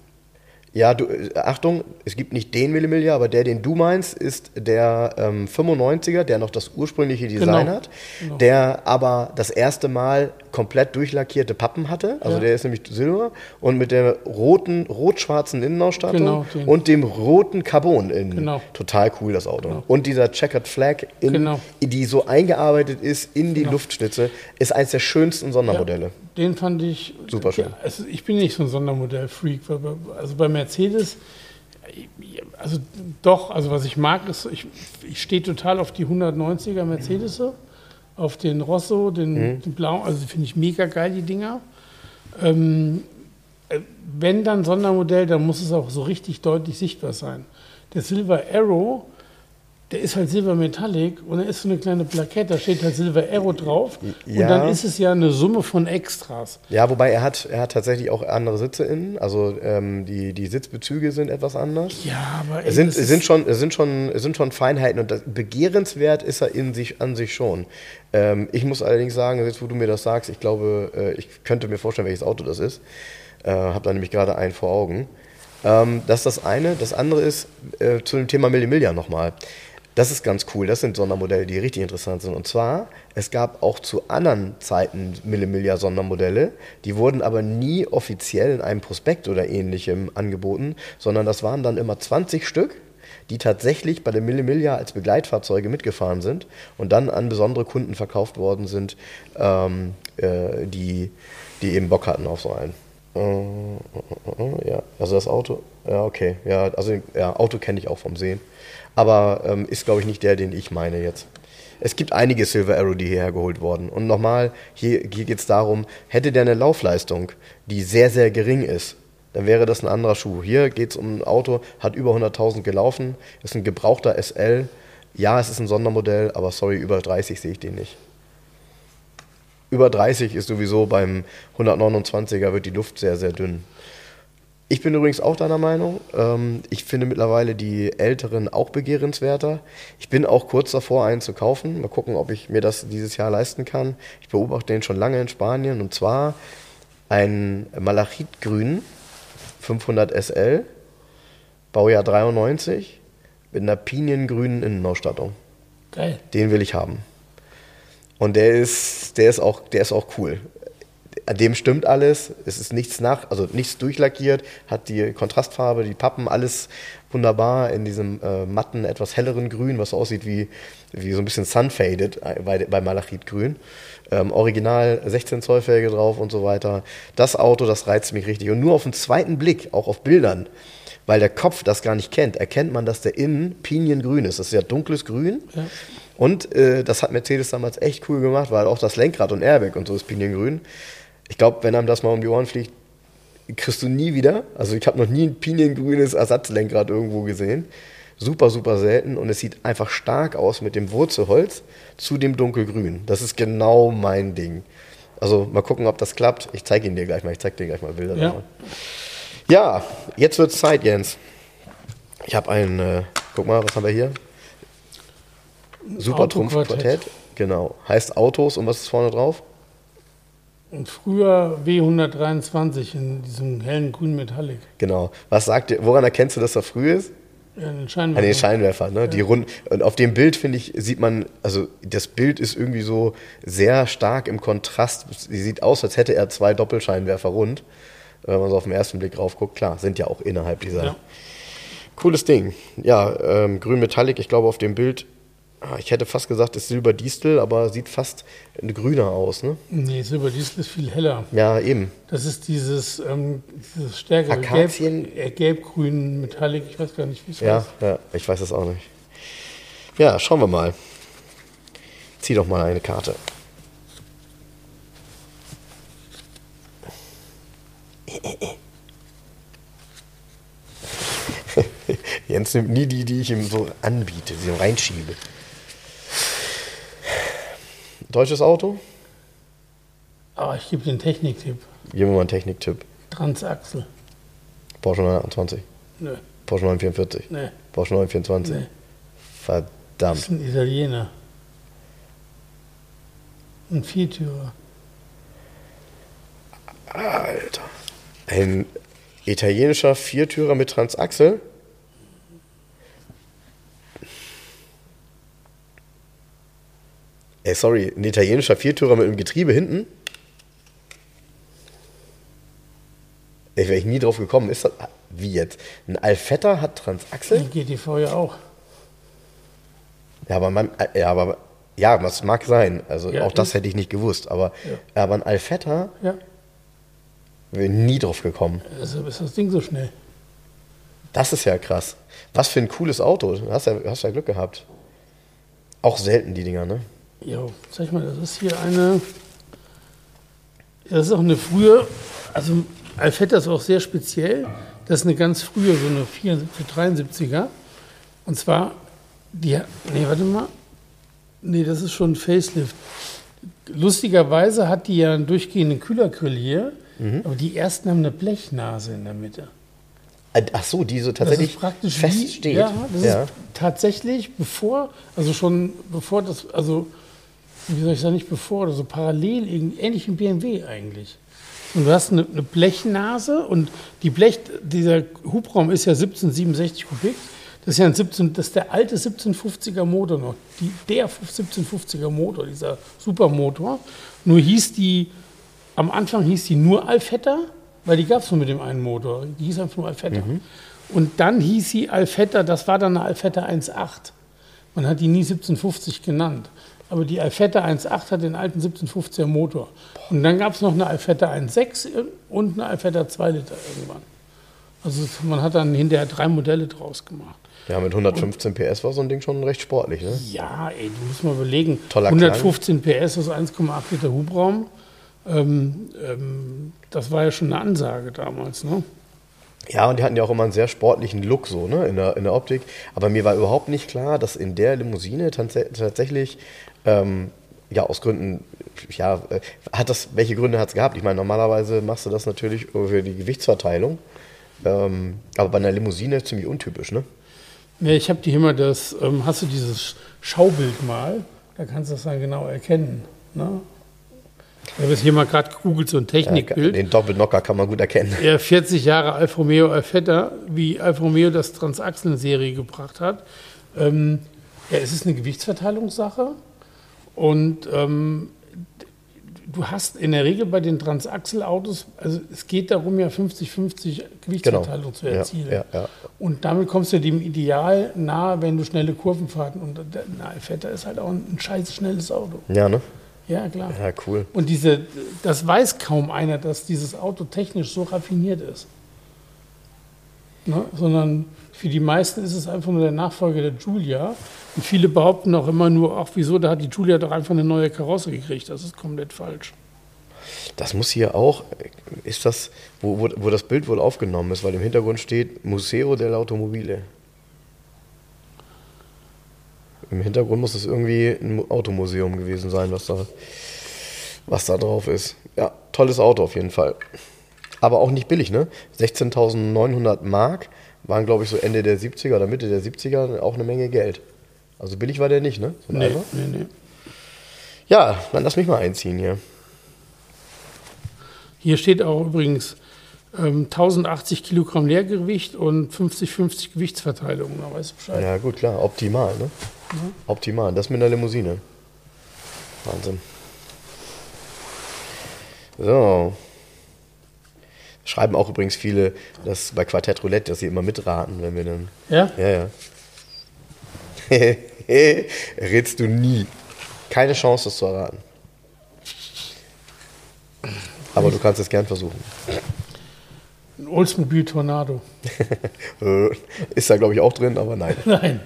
Ja, du, Achtung, es gibt nicht den Millimillier, aber der, den du meinst, ist der ähm, 95er, der noch das ursprüngliche Design Genau. hat, Genau. der aber das erste Mal komplett durchlackierte Pappen hatte. Also Ja. der ist nämlich silber und mit der roten, rot-schwarzen Innenausstattung Genau, und dem roten Carbon innen. Genau. Total cool, das Auto. Und dieser Checkered Flag, in, Genau. die so eingearbeitet ist in die Luftschlitze, ist eins der schönsten Sondermodelle. Den fand ich Super schön. Ja, also ich bin nicht so ein Sondermodell-Freak. Also bei Mercedes, also doch, also was ich mag, ist, ich, ich stehe total auf die 190er Mercedes, auf den Rosso, den, Mhm. den Blau, also finde ich mega geil, die Dinger. Ähm, äh, wenn dann Sondermodell, dann muss es auch so richtig deutlich sichtbar sein. Der Silver Arrow, der ist halt Silber Metallic und da ist so eine kleine Plakette, da steht halt Silver Arrow drauf. Ja. Und dann ist es ja eine Summe von Extras. Ja, wobei er hat, er hat tatsächlich auch andere Sitze innen. Also ähm, die, die Sitzbezüge sind etwas anders. Ja, aber ey, Es sind, es ist- sind, schon, es, sind schon, es sind schon Feinheiten und das, begehrenswert ist er in sich, an sich schon. Ähm, ich muss allerdings sagen, jetzt wo du mir das sagst, ich glaube, äh, ich könnte mir vorstellen, welches Auto das ist. Äh, Habe da nämlich gerade einen vor Augen. Ähm, das ist das eine. Das andere ist äh, zu dem Thema Millimillion nochmal. Das ist ganz cool. Das sind Sondermodelle, die richtig interessant sind. Und zwar, es gab auch zu anderen Zeiten Millimillion-Sondermodelle. Die wurden aber nie offiziell in einem Prospekt oder ähnlichem angeboten, sondern das waren dann immer 20 Stück, die tatsächlich bei der Millimillia als Begleitfahrzeuge mitgefahren sind und dann an besondere Kunden verkauft worden sind, ähm, äh, die, die eben Bock hatten auf so einen. Ja, also das Auto, ja, okay, ja, also ja, Auto kenne ich auch vom Sehen, aber ähm, ist glaube ich nicht der, den ich meine jetzt. Es gibt einige Silver Arrow, die hierher geholt wurden. Und nochmal, hier, hier geht es darum, hätte der eine Laufleistung, die sehr, sehr gering ist, dann wäre das ein anderer Schuh. Hier geht es um ein Auto, hat über 100.000 gelaufen, ist ein gebrauchter SL. Ja, es ist ein Sondermodell, aber sorry, über 30 sehe ich den nicht. Über 30 ist sowieso beim 129er wird die Luft sehr, sehr dünn. Ich bin übrigens auch deiner Meinung. Ähm, ich finde mittlerweile die älteren auch begehrenswerter. Ich bin auch kurz davor, einen zu kaufen. Mal gucken, ob ich mir das dieses Jahr leisten kann. Ich beobachte den schon lange in Spanien und zwar ein Malachitgrün 500 SL, Baujahr 93, mit einer piniengrünen Innenausstattung. geil. Den will ich haben. Und der ist, der ist auch, der ist auch cool. An dem stimmt alles. Es ist nichts nach, also nichts durchlackiert, hat die Kontrastfarbe, die Pappen, alles wunderbar in diesem äh, matten, etwas helleren Grün, was aussieht wie, wie so ein bisschen Sunfaded bei, bei Malachitgrün. Ähm, original 16 Zoll Felge drauf und so weiter. Das Auto, das reizt mich richtig. Und nur auf den zweiten Blick, auch auf Bildern, weil der Kopf das gar nicht kennt, erkennt man, dass der innen piniengrün ist. Das ist ja dunkles Grün. Ja. Und äh, das hat Mercedes damals echt cool gemacht, weil auch das Lenkrad und Airbag und so ist piniengrün. Ich glaube, wenn einem das mal um die Ohren fliegt, kriegst du nie wieder. Also ich habe noch nie ein piniengrünes Ersatzlenkrad irgendwo gesehen. Super, super selten und es sieht einfach stark aus mit dem Wurzelholz zu dem dunkelgrün. Das ist genau mein Ding. Also mal gucken, ob das klappt. Ich zeige ihn dir gleich mal. Ich zeige dir gleich mal Bilder Ja. davon. Ja, jetzt wird's Zeit, Jens. Ich habe einen, äh, guck mal, was haben wir hier? Super. Trumpfquartett. Genau. Heißt Autos und was ist vorne drauf? Früher W123 in diesem hellen grünen Metallic. Genau. Was sagt ihr, woran erkennst du, dass er früh ist? Ja, den An Scheinwerfer. den Scheinwerfer, ne? Die rund und auf dem Bild finde ich sieht man, also das Bild ist irgendwie so sehr stark im Kontrast. Sie sieht aus, als hätte er zwei Doppelscheinwerfer rund. Wenn man so auf den ersten Blick drauf guckt, klar, sind ja auch innerhalb dieser. Ja. Cooles Ding. Ja, ähm, grün Metallic. Ich glaube, auf dem Bild Ah, Ich hätte fast gesagt, es ist Silberdistel, aber sieht fast grüner aus, ne? Nee, Silberdiesel ist viel heller. Ja, eben. Das ist dieses, ähm, dieses stärkere Akazien- Gelb, äh, gelb-grün Metallic, ich weiß gar nicht, wie es Ja, heißt. ja, ich weiß es auch nicht. Ja, schauen wir mal. Zieh doch mal eine Karte. Jens nimmt nie die, die ich ihm so anbiete, sie reinschiebe. Deutsches Auto? Aber ich gebe den Techniktipp. Geben wir mal einen Techniktipp. Transaxel. Porsche 928, Nö, Porsche 944, nee, Porsche 924. nee. Das Verdammt. ist ein Italiener. Ein Viertürer. Alter. Ein italienischer Viertürer mit Transaxel? Ey, sorry, ein italienischer Viertürer mit einem Getriebe hinten? Ey, wäre ich nie drauf gekommen. Ist das, wie jetzt? Ein Alfetta hat Transaxel? Die GTV ja auch. Ja, aber man, äh, ja, aber, ja, das mag sein. Also Ja, auch das hätte ich nicht gewusst. Aber, aber ein Alfetta Ja, wäre ich nie drauf gekommen. deshalb ist das Ding so schnell. Das ist ja krass. Was für ein cooles Auto. Du hast ja, hast ja Glück gehabt. Auch selten die Dinger, ne? Jo, sag mal, das ist hier eine. Das ist auch eine frühe. Also, Alfetta ist auch sehr speziell. Das ist eine ganz frühe, so eine 74, 73er. Und zwar, die. Nee, warte mal. Nee, das ist schon ein Facelift. Lustigerweise hat die ja einen durchgehenden Kühlergrill hier, aber die ersten haben eine Blechnase in der Mitte. Äh, Ach so, die so tatsächlich das ist praktisch fest wie. Ja, das ja. ist tatsächlich bevor, also schon bevor das, also wie soll ich sagen, nicht bevor, oder so parallel, ähnlich wie ein BMW eigentlich. Und du hast eine, eine Blechnase und die Blech, dieser Hubraum ist ja 1767 Kubik. Das ist ja ein 17, das ist der alte 1750er Motor noch, die, der 1750er Motor, dieser Supermotor. Nur hieß die, am Anfang hieß die nur Alfetta, weil die gab es nur mit dem einen Motor. Die hieß einfach nur Alfetta. Und dann hieß sie Alfetta, das war dann eine Alfetta 1.8. Man hat die nie 1750 genannt. Aber die Alfetta 1.8 hat den alten 1750er Motor. Und dann gab es noch eine Alfetta 1.6 und eine Alfetta 2 Liter irgendwann. Also man hat dann hinterher drei Modelle draus gemacht. ja, mit 115 PS war so ein Ding schon recht sportlich, ne? Ja, ey, du musst mal überlegen. Toller 115 PS ist 1,8 Liter Hubraum. Ähm, ähm, das war ja schon eine Ansage damals, ne? Ja, und die hatten ja auch immer einen sehr sportlichen Look so, ne, in der, in der Optik. Aber mir war überhaupt nicht klar, dass in der Limousine tats- tatsächlich, ähm, ja, aus Gründen, ja, äh, hat das, welche Gründe hat es gehabt? Ich meine, normalerweise machst du das natürlich für die Gewichtsverteilung. Ähm, aber bei einer Limousine ziemlich untypisch, ne? Ja, ich habe dir immer das, ähm, hast du dieses Schaubild mal, da kannst du das dann genau erkennen. Ne? Ich habe jetzt hier mal gerade gegoogelt, so ein Ja, Technikbild. den Doppelknocker kann man gut erkennen. Ja, 40 Jahre Alfa Romeo Alfetta, wie Alfa Romeo das Transaxel in Serie gebracht hat. Ähm, ja, es ist eine Gewichtsverteilungssache und ähm, du hast in der Regel bei den Transaxel-Autos, also es geht darum, ja 50-50 Gewichtsverteilung Genau. zu Ja, erzielen. ja, ja. Und damit kommst du dem Ideal nahe, wenn du schnelle Kurvenfahrten und der na, Alfetta ist halt auch ein, ein scheiß schnelles Auto. Ja, ne? Ja, klar. Ja, cool. Und diese, das weiß kaum einer, dass dieses Auto technisch so raffiniert ist. Ne? Sondern für die meisten ist es einfach nur der Nachfolger der Giulia. Und viele behaupten auch immer nur, ach wieso, da hat die Giulia doch einfach eine neue Karosse gekriegt. Das ist komplett falsch. Das muss hier auch, ist das, wo, wo, wo das Bild wohl aufgenommen ist, weil im Hintergrund steht Museo dell'Automobile. Im Hintergrund muss es irgendwie ein Automuseum gewesen sein, was da, was da drauf ist. Ja, tolles Auto auf jeden Fall. Aber auch nicht billig, ne? 16.900 Mark waren, glaube ich, so Ende der 70er oder Mitte der 70er auch eine Menge Geld. Also billig war der nicht, ne? So Nee, Eimer. nee, nee. Ja, dann lass mich mal einziehen hier. Hier steht auch übrigens ähm, 1080 Kilogramm Leergewicht und 50-50 Gewichtsverteilung. Da weißt du Bescheid. Ja, gut, klar. Optimal, ne? Optimal. Das mit einer Limousine. Wahnsinn. So. Schreiben auch übrigens viele, dass bei Quartett Roulette, dass sie immer mitraten, wenn wir dann. Ja? Ja, ja. Nee, rätst du nie. Keine Chance, das zu erraten. Aber du kannst es gern versuchen. Ein Oldsmobile Tornado. Äh, Ist da, glaube ich, auch drin, aber nein. Nein.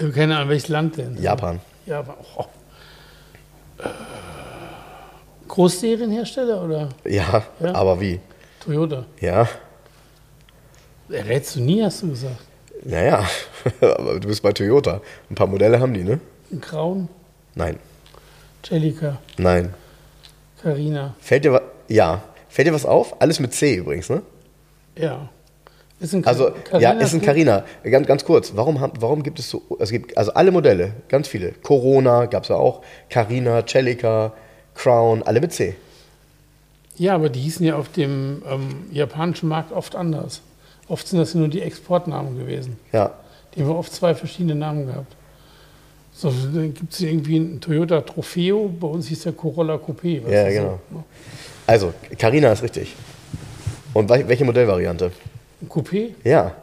Äh, Keine Ahnung, welches Land denn? Japan. Ja, aber auch. Äh, Großserienhersteller oder Ja, Ja. aber wie? Toyota? Ja, Rätst du nie, hast du gesagt. naja, aber du bist bei Toyota. Ein paar Modelle haben die, ne? Ein Grauen, Nein, Celica, nein. Carina. Fällt dir was? Ja. Fällt dir was auf? Alles mit C übrigens, ne? Ja. Ist ein Also, Carina ja, ist ein? Carina. Ganz, ganz kurz, warum, haben, warum gibt es so, es gibt also alle Modelle, ganz viele. Corona gab es ja auch, Carina, Celica, Crown, alle mit C. Ja, aber die hießen ja auf dem ähm, japanischen Markt oft anders. Oft sind das nur die Exportnamen gewesen. Ja. Die haben oft zwei verschiedene Namen gehabt. So, dann gibt es irgendwie einen Toyota Trofeo, bei uns hieß der Corolla Coupé. Ja, so, genau. ne? Also, Carina ist richtig. Und wel- welche Modellvariante? Ein Coupé? Ja.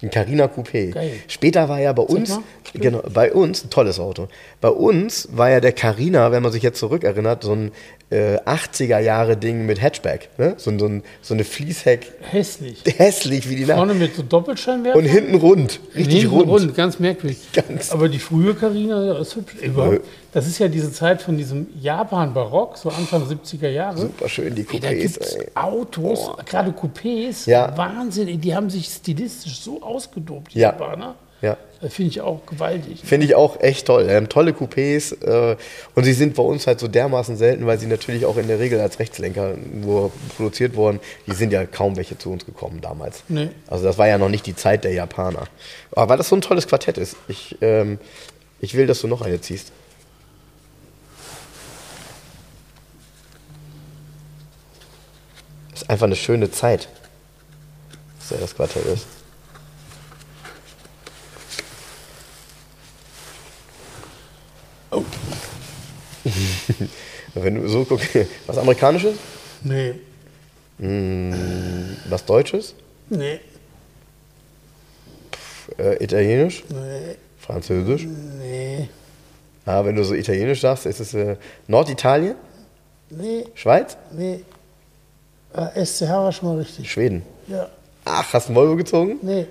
Ein Carina Coupé. Geil. Später war ja bei uns, genau, bei uns, ein tolles Auto. Bei uns war ja der Carina, wenn man sich jetzt zurückerinnert, so ein äh, 80er Jahre Ding mit Hatchback. Ne? So, so, so eine Fließheck, Hässlich. hässlich wie die Nacht. Vorne mit so Doppelscheinwerfer. Und hinten rund, richtig Hinten rund. ganz merkwürdig. Ganz- Aber die frühe Carina ja, ist hübsch. Überhaupt, das ist ja diese Zeit von diesem Japan-Barock, so Anfang 70er Jahre. Super schön, die da Coupés. gibt es ey. Autos, gerade Coupés, Ja. Wahnsinn, die haben sich stilistisch so ausgedobt, die Ja. Japaner. Ja. Das finde ich auch gewaltig. Finde ich auch echt toll. Haben tolle Coupés äh, und sie sind bei uns halt so dermaßen selten, weil sie natürlich auch in der Regel als Rechtslenker nur produziert wurden. Die sind ja kaum welche zu uns gekommen damals. Nee. Also das war ja noch nicht die Zeit der Japaner. Aber weil das so ein tolles Quartett ist, ich, ähm, ich will, dass du noch eine ziehst. Ist einfach eine schöne Zeit, dass er das Quartett ist. Oh. Wenn du so guckst, was Amerikanisches, Nee, was Deutsches, nee, äh, Italienisch, nee, Französisch. nee, Ah, wenn du so Italienisch sagst, ist es äh, Norditalien, nee, Schweiz, nee. Äh, SCH war schon mal richtig. Schweden. Ja, Ach, hast du einen Volvo gezogen? nee.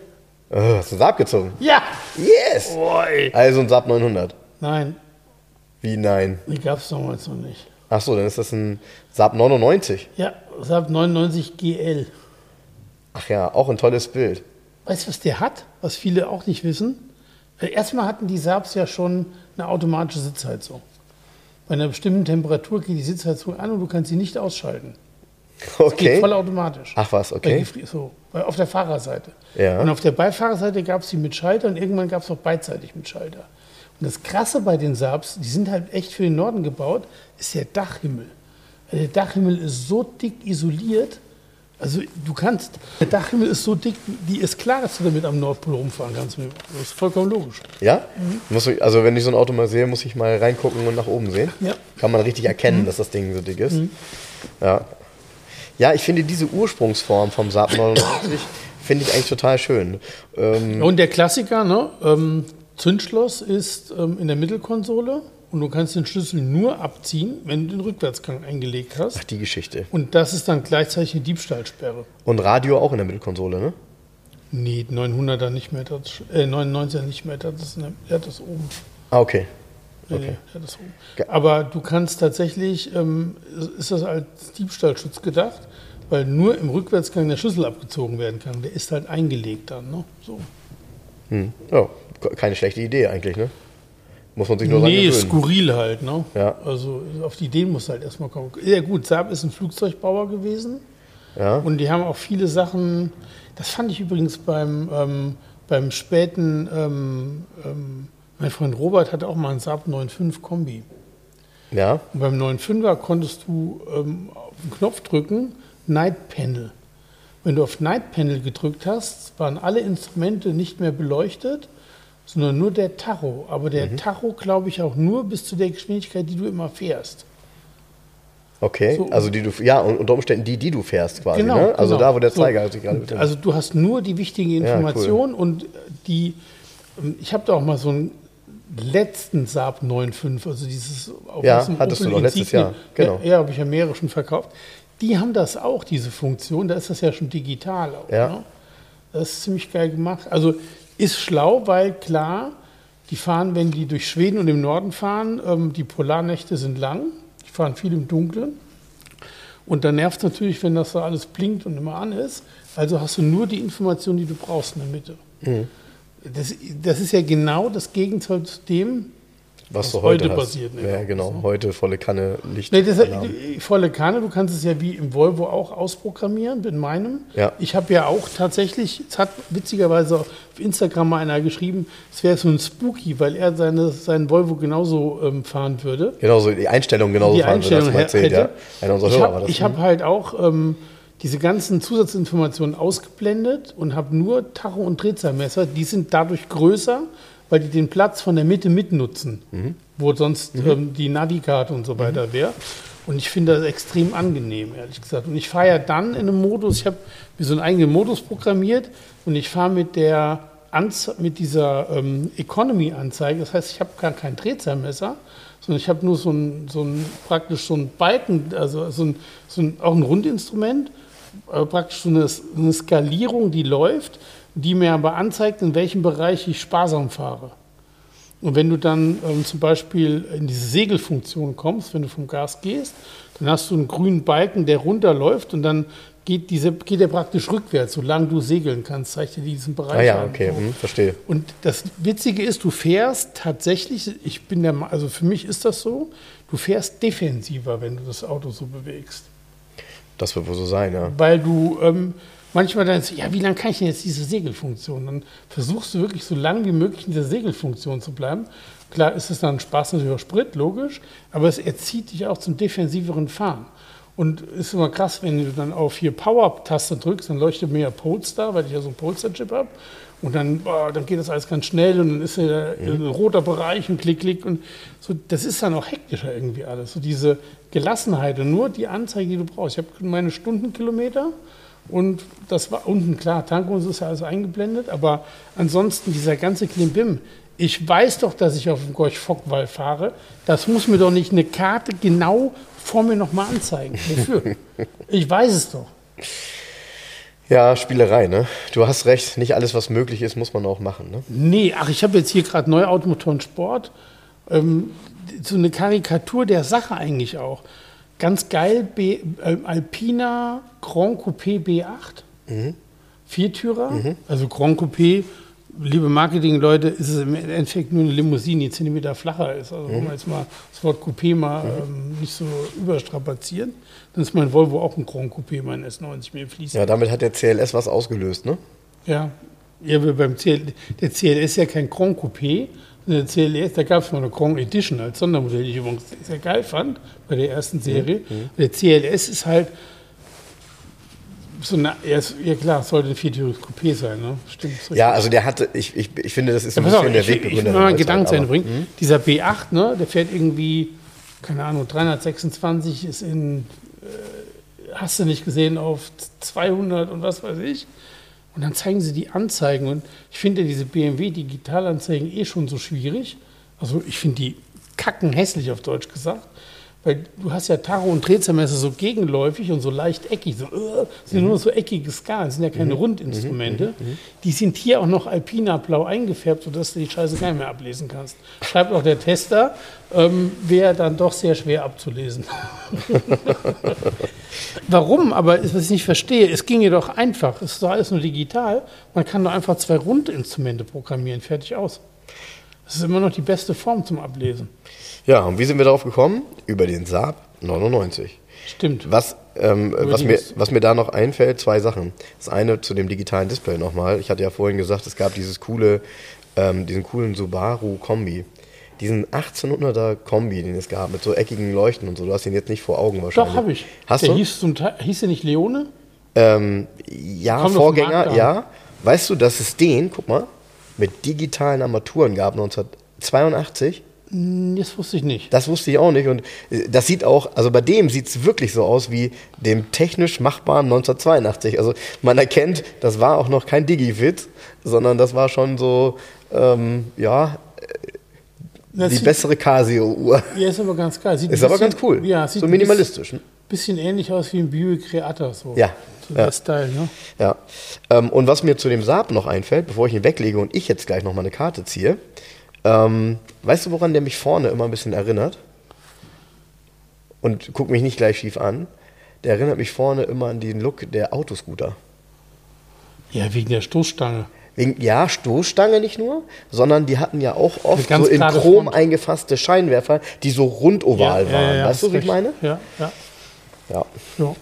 Oh, hast du einen Saab gezogen? Ja! Yes! Oi. Also ein Saab 900. Nein, Wie nein? die gab es damals noch nicht. Ach so, dann ist das ein Saab 99. Ja, Saab 99 GL. Ach ja, auch ein tolles Bild. Weißt du, was der hat? Was viele auch nicht wissen? Erstmal hatten die Saabs ja schon eine automatische Sitzheizung. Bei einer bestimmten Temperatur geht die Sitzheizung an und du kannst sie nicht ausschalten. Geht Okay. vollautomatisch. Ach was, okay. So, auf der Fahrerseite. Ja. Und auf der Beifahrerseite gab es die mit Schalter und irgendwann gab es auch beidseitig mit Schalter. Und das Krasse bei den Saabs, die sind halt echt für den Norden gebaut, ist der Dachhimmel. Also Der Dachhimmel ist so dick isoliert, also du kannst, der Dachhimmel ist so dick, die ist klar, dass du damit am Nordpol rumfahren kannst. Das ist vollkommen logisch. Ja? Ich, also wenn ich so ein Auto mal sehe, muss ich mal reingucken und nach oben sehen. Ja. Kann man richtig erkennen, dass das Ding so dick ist. Ja. Ja, ich finde diese Ursprungsform vom Saab 99 finde ich eigentlich total schön. Ähm, Und der Klassiker, ne? ähm, Zündschloss ist ähm, in der Mittelkonsole und du kannst den Schlüssel nur abziehen, wenn du den Rückwärtsgang eingelegt hast. ach, die Geschichte. Und das ist dann gleichzeitig eine Diebstahlsperre. Und Radio auch in der Mittelkonsole, ne? Nee, 900er nicht mehr, das, äh, 99er nicht mehr, das ist eine, der hat das oben. Ah, okay. Nee, Okay. nee, Aber du kannst tatsächlich, ähm, ist das als Diebstahlschutz gedacht, weil nur im Rückwärtsgang der Schlüssel abgezogen werden kann. Der ist halt eingelegt dann. Ne? So. Hm. Ja, ke- keine schlechte Idee eigentlich, ne? Muss man sich nur Nee, gewöhnen. skurril halt. Ne? Ja. Also auf die Ideen muss halt erstmal kommen. Ja gut, Saab ist ein Flugzeugbauer gewesen. Ja. Und die haben auch viele Sachen, das fand ich übrigens beim, ähm, beim späten, ähm, ähm, mein Freund Robert hatte auch mal einen Saab 9.5 Kombi. Ja. Und beim 9.5er konntest du ähm, auf den Knopf drücken, Night Panel. Wenn du auf Night Panel gedrückt hast, waren alle Instrumente nicht mehr beleuchtet, sondern nur der Tacho. Aber der Tacho, glaube ich, auch nur bis zu der Geschwindigkeit, die du immer fährst. Okay. So. Also die du ja, unter Umständen die, die du fährst quasi, Genau, ne? Also genau. da, wo der So. Zeiger sich gerade Und Also du hast nur die wichtige Ja, cool. Information und die, ähm, ich habe da auch mal so ein letzten Saab 9.5, also dieses auf ja, hattest Opel du noch letztes Jahr, genau. Ja, ja habe ich ja mehrere schon verkauft. Die haben das auch, diese Funktion, da ist das ja schon digital auch. Ja. Ne? Das ist ziemlich geil gemacht. Also ist schlau, weil klar, die fahren, wenn die durch Schweden und im Norden fahren, ähm, die Polarnächte sind lang, die fahren viel im Dunkeln. Und dann nervt es natürlich, wenn das so alles blinkt und immer an ist. Also hast du nur die Information, die du brauchst in der Mitte. Mhm. Das, das ist ja genau das Gegenteil zu dem, was, was so heute, heute passiert. Ne? Ja, genau. So. Heute volle Kanne Licht. Nee, das, volle Kanne, du kannst es ja wie im Volvo auch ausprogrammieren, in meinem. Ja. Ich habe ja auch tatsächlich, es hat witzigerweise auf Instagram mal einer geschrieben, es wäre so ein Spooky, weil er seine, seinen Volvo genauso ähm, fahren würde. Genauso, die Einstellung genauso die fahren Einstellung würde, erzählt, hätte. ja. ich habe hab halt auch ähm, diese ganzen Zusatzinformationen ausgeblendet und habe nur Tacho- und Drehzahlmesser. Die sind dadurch größer, weil die den Platz von der Mitte mitnutzen, mhm. wo sonst mhm. ähm, die Navikarte und so mhm. weiter wäre. Und ich finde das extrem angenehm, ehrlich gesagt. Und ich fahre ja dann in einem Modus, ich habe mir so einen eigenen Modus programmiert und ich fahre mit der Anze mit dieser ähm, Economy-Anzeige. Das heißt, ich habe gar kein Drehzahlmesser, sondern ich habe nur so ein, so ein praktisch so ein Balken, also so ein, so ein, auch ein Rundinstrument, äh, praktisch so eine, eine Skalierung, die läuft die mir aber anzeigt, in welchem Bereich ich sparsam fahre. Und wenn du dann ähm, zum Beispiel in diese Segelfunktion kommst, wenn du vom Gas gehst, dann hast du einen grünen Balken, der runterläuft und dann geht, diese, geht er praktisch rückwärts, solange du segeln kannst, zeigt dir diesen Bereich ah, ja, an. okay, hm, verstehe. Und das Witzige ist, du fährst tatsächlich, ich bin der, also für mich ist das so, du fährst defensiver, wenn du das Auto so bewegst. Das wird wohl so sein, ja. Weil du ähm, manchmal dann, ja, wie lange kann ich denn jetzt diese Segelfunktion? Dann versuchst du wirklich so lange wie möglich in dieser Segelfunktion zu bleiben. Klar ist es dann Spaß natürlich auch Sprit, logisch, aber es erzieht dich auch zum defensiveren Fahren. Und ist immer krass, wenn du dann auf hier Power-Taste drückst, dann leuchtet mir ja Polestar, weil ich ja so einen Polestar-Chip habe. Und dann, boah, dann geht das alles ganz schnell und dann ist ja mhm. ein roter Bereich und klick, klick. Und so, das ist dann auch hektischer irgendwie alles. So diese Gelassenheit und nur die Anzeige, die du brauchst. Ich habe meine Stundenkilometer und das war unten klar, Tankung ist ja alles eingeblendet, aber ansonsten dieser ganze Klimbim. Ich weiß doch, dass ich auf dem Gorch Fockwall fahre. Das muss mir doch nicht eine Karte genau vor mir nochmal anzeigen. Wofür? ich weiß es doch. Ja, Spielerei, ne? Du hast recht, nicht alles, was möglich ist, muss man auch machen, ne? Nee, ach, ich habe jetzt hier gerade neue Automotoren Sport. Ähm, so eine Karikatur der Sache eigentlich auch. Ganz geil, B, äh, Alpina Grand Coupé B8. Mhm. Viertürer. Mhm. Also Grand Coupé, liebe Marketingleute, ist es im Endeffekt nur eine Limousine, die Zentimeter flacher ist. Also, mhm. wenn wir jetzt mal das Wort Coupé mal mhm. ähm, nicht so überstrapazieren, dann ist mein Volvo auch ein Grand Coupé, mein S90 mir fließt. Ja, damit hat der CLS was ausgelöst, ne? Ja. ja beim CL, der CLS ist ja kein Grand Coupé, eine CLS, da gab es mal eine Grand Edition als Sondermodell, die ich übrigens sehr geil fand bei der ersten Serie. Mhm. Der CLS ist halt so eine, ja klar, sollte ein viertüriges Coupé sein, ne? Stimmt. Ja, also der hatte, ich, ich, ich finde, das ist ja, ein bisschen auf, der Weg. Ich, ich will mal einen Gedanken zu Ende bringen. Hm? Dieser B8, ne, der fährt irgendwie, keine Ahnung, 326 ist in, äh, hast du nicht gesehen, auf 200 und was weiß ich. Und dann zeigen sie die Anzeigen. Und ich finde diese BMW-Digitalanzeigen eh schon so schwierig. Also ich finde die kacken hässlich auf Deutsch gesagt. Weil du hast ja Tacho und Drehzahlmesser so gegenläufig und so leicht eckig. So, uh, sind mhm. nur so eckige Skalen, sind ja keine mhm. Rundinstrumente. Mhm. mhm. Die sind hier auch noch alpina blau eingefärbt, sodass du die Scheiße gar nicht mehr ablesen kannst. Schreibt auch der Tester, ähm, wäre dann doch sehr schwer abzulesen. Warum? Aber was ich nicht verstehe, es ging jedoch einfach. Es ist doch alles nur digital. Man kann doch einfach zwei Rundinstrumente programmieren, fertig aus. Das ist immer noch die beste Form zum Ablesen. Ja, und wie sind wir darauf gekommen? Über den Saab 99. Stimmt. Was, ähm, was, mir, was mir da noch einfällt, zwei Sachen. Das eine zu dem digitalen Display nochmal. Ich hatte ja vorhin gesagt, es gab dieses coole, ähm, diesen coolen Subaru Kombi. Diesen 1800er Kombi, den es gab, mit so eckigen Leuchten und so. Du hast ihn jetzt nicht vor Augen wahrscheinlich. Doch, habe ich. Hast der du? Hieß, zum Teil, hieß der nicht Leone? Ähm, ja, Kommt Vorgänger, ja. Weißt du, dass es den, guck mal, mit digitalen Armaturen gab 1982? Hm, das wusste ich nicht. Das wusste ich auch nicht. Und äh, das sieht auch, also bei dem sieht es wirklich so aus wie dem technisch machbaren 1982. Also man erkennt, das war auch noch kein Digifit, sondern das war schon so, ähm, ja, äh, Das die sieht- bessere Casio-Uhr. Ja, ist aber ganz geil. Sieht Ist ein aber bisschen- ganz cool. Ja, sieht so ein minimalistisch. ne? Bisschen, bisschen ähnlich aus wie ein Buick Reatta. So. Ja, So ja. der Style, ne? Ja. Ähm, und was mir zu dem Saab noch einfällt, bevor ich ihn weglege und ich jetzt gleich noch mal eine Karte ziehe, ähm, weißt du, woran der mich vorne immer ein bisschen erinnert? Und guck mich nicht gleich schief an. Der erinnert mich vorne immer an den Look der Autoscooter. Ja, wegen der Stoßstange. Wegen, ja, Stoßstange nicht nur, sondern die hatten ja auch oft so in Chrom Front. eingefasste Scheinwerfer, die so rundoval waren. weißt du, wie ich meine? Ja, ja. Ja. ja.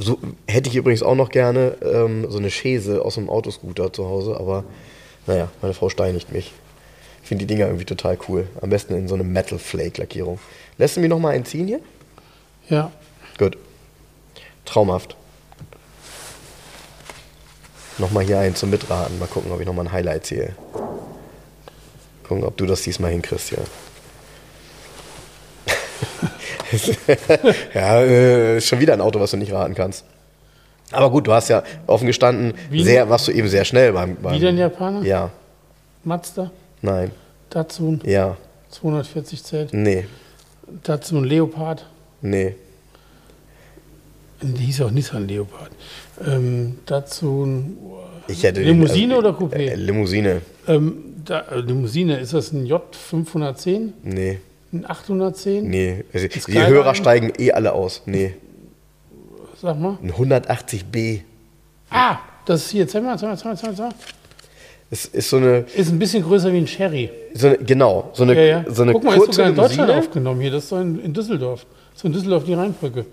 So hätte ich übrigens auch noch gerne ähm, so eine Chaise aus einem Autoscooter zu Hause, aber naja, meine Frau steinigt mich. Ich finde die Dinger irgendwie total cool. Am besten in so eine Metal Flake Lackierung. Lässt du mich noch mal einen ziehen hier? ja. Gut. Traumhaft. Nochmal hier einen zum Mitraten. Mal gucken, ob ich nochmal ein Highlight sehe. Gucken, ob du das diesmal hinkriegst hier. ja, äh, ist schon wieder ein Auto, was du nicht raten kannst. Aber gut, du hast ja offen gestanden, Wie? sehr, warst du eben sehr schnell beim. beim Wieder ein Japaner? Ja, Mazda, nein, Datsun, ja, 240 Zelt. nee, Datsun Leopard. nee. Die hieß auch Nissan Leopard. Ähm, Datsun. Ich hätte Limousine also, oder Coupé? Äh, Limousine, Ähm, da, äh, Limousine, ist das ein J510? nee. Ein 810? Nee, also die? Hörer steigen eh alle aus. Nee, Sag mal. ein 180b. Ah, das ist hier. Zeig mal, zeig mal, zeig mal, zeig mal. Es ist so eine, Ist ein bisschen größer wie ein Sherry. so eine genau, so eine, Ja, ja. so eine Guck mal, ist kurze sogar in Deutschland Limousine. aufgenommen hier. Das ist doch in, in Düsseldorf. So in Düsseldorf die Rheinbrücke.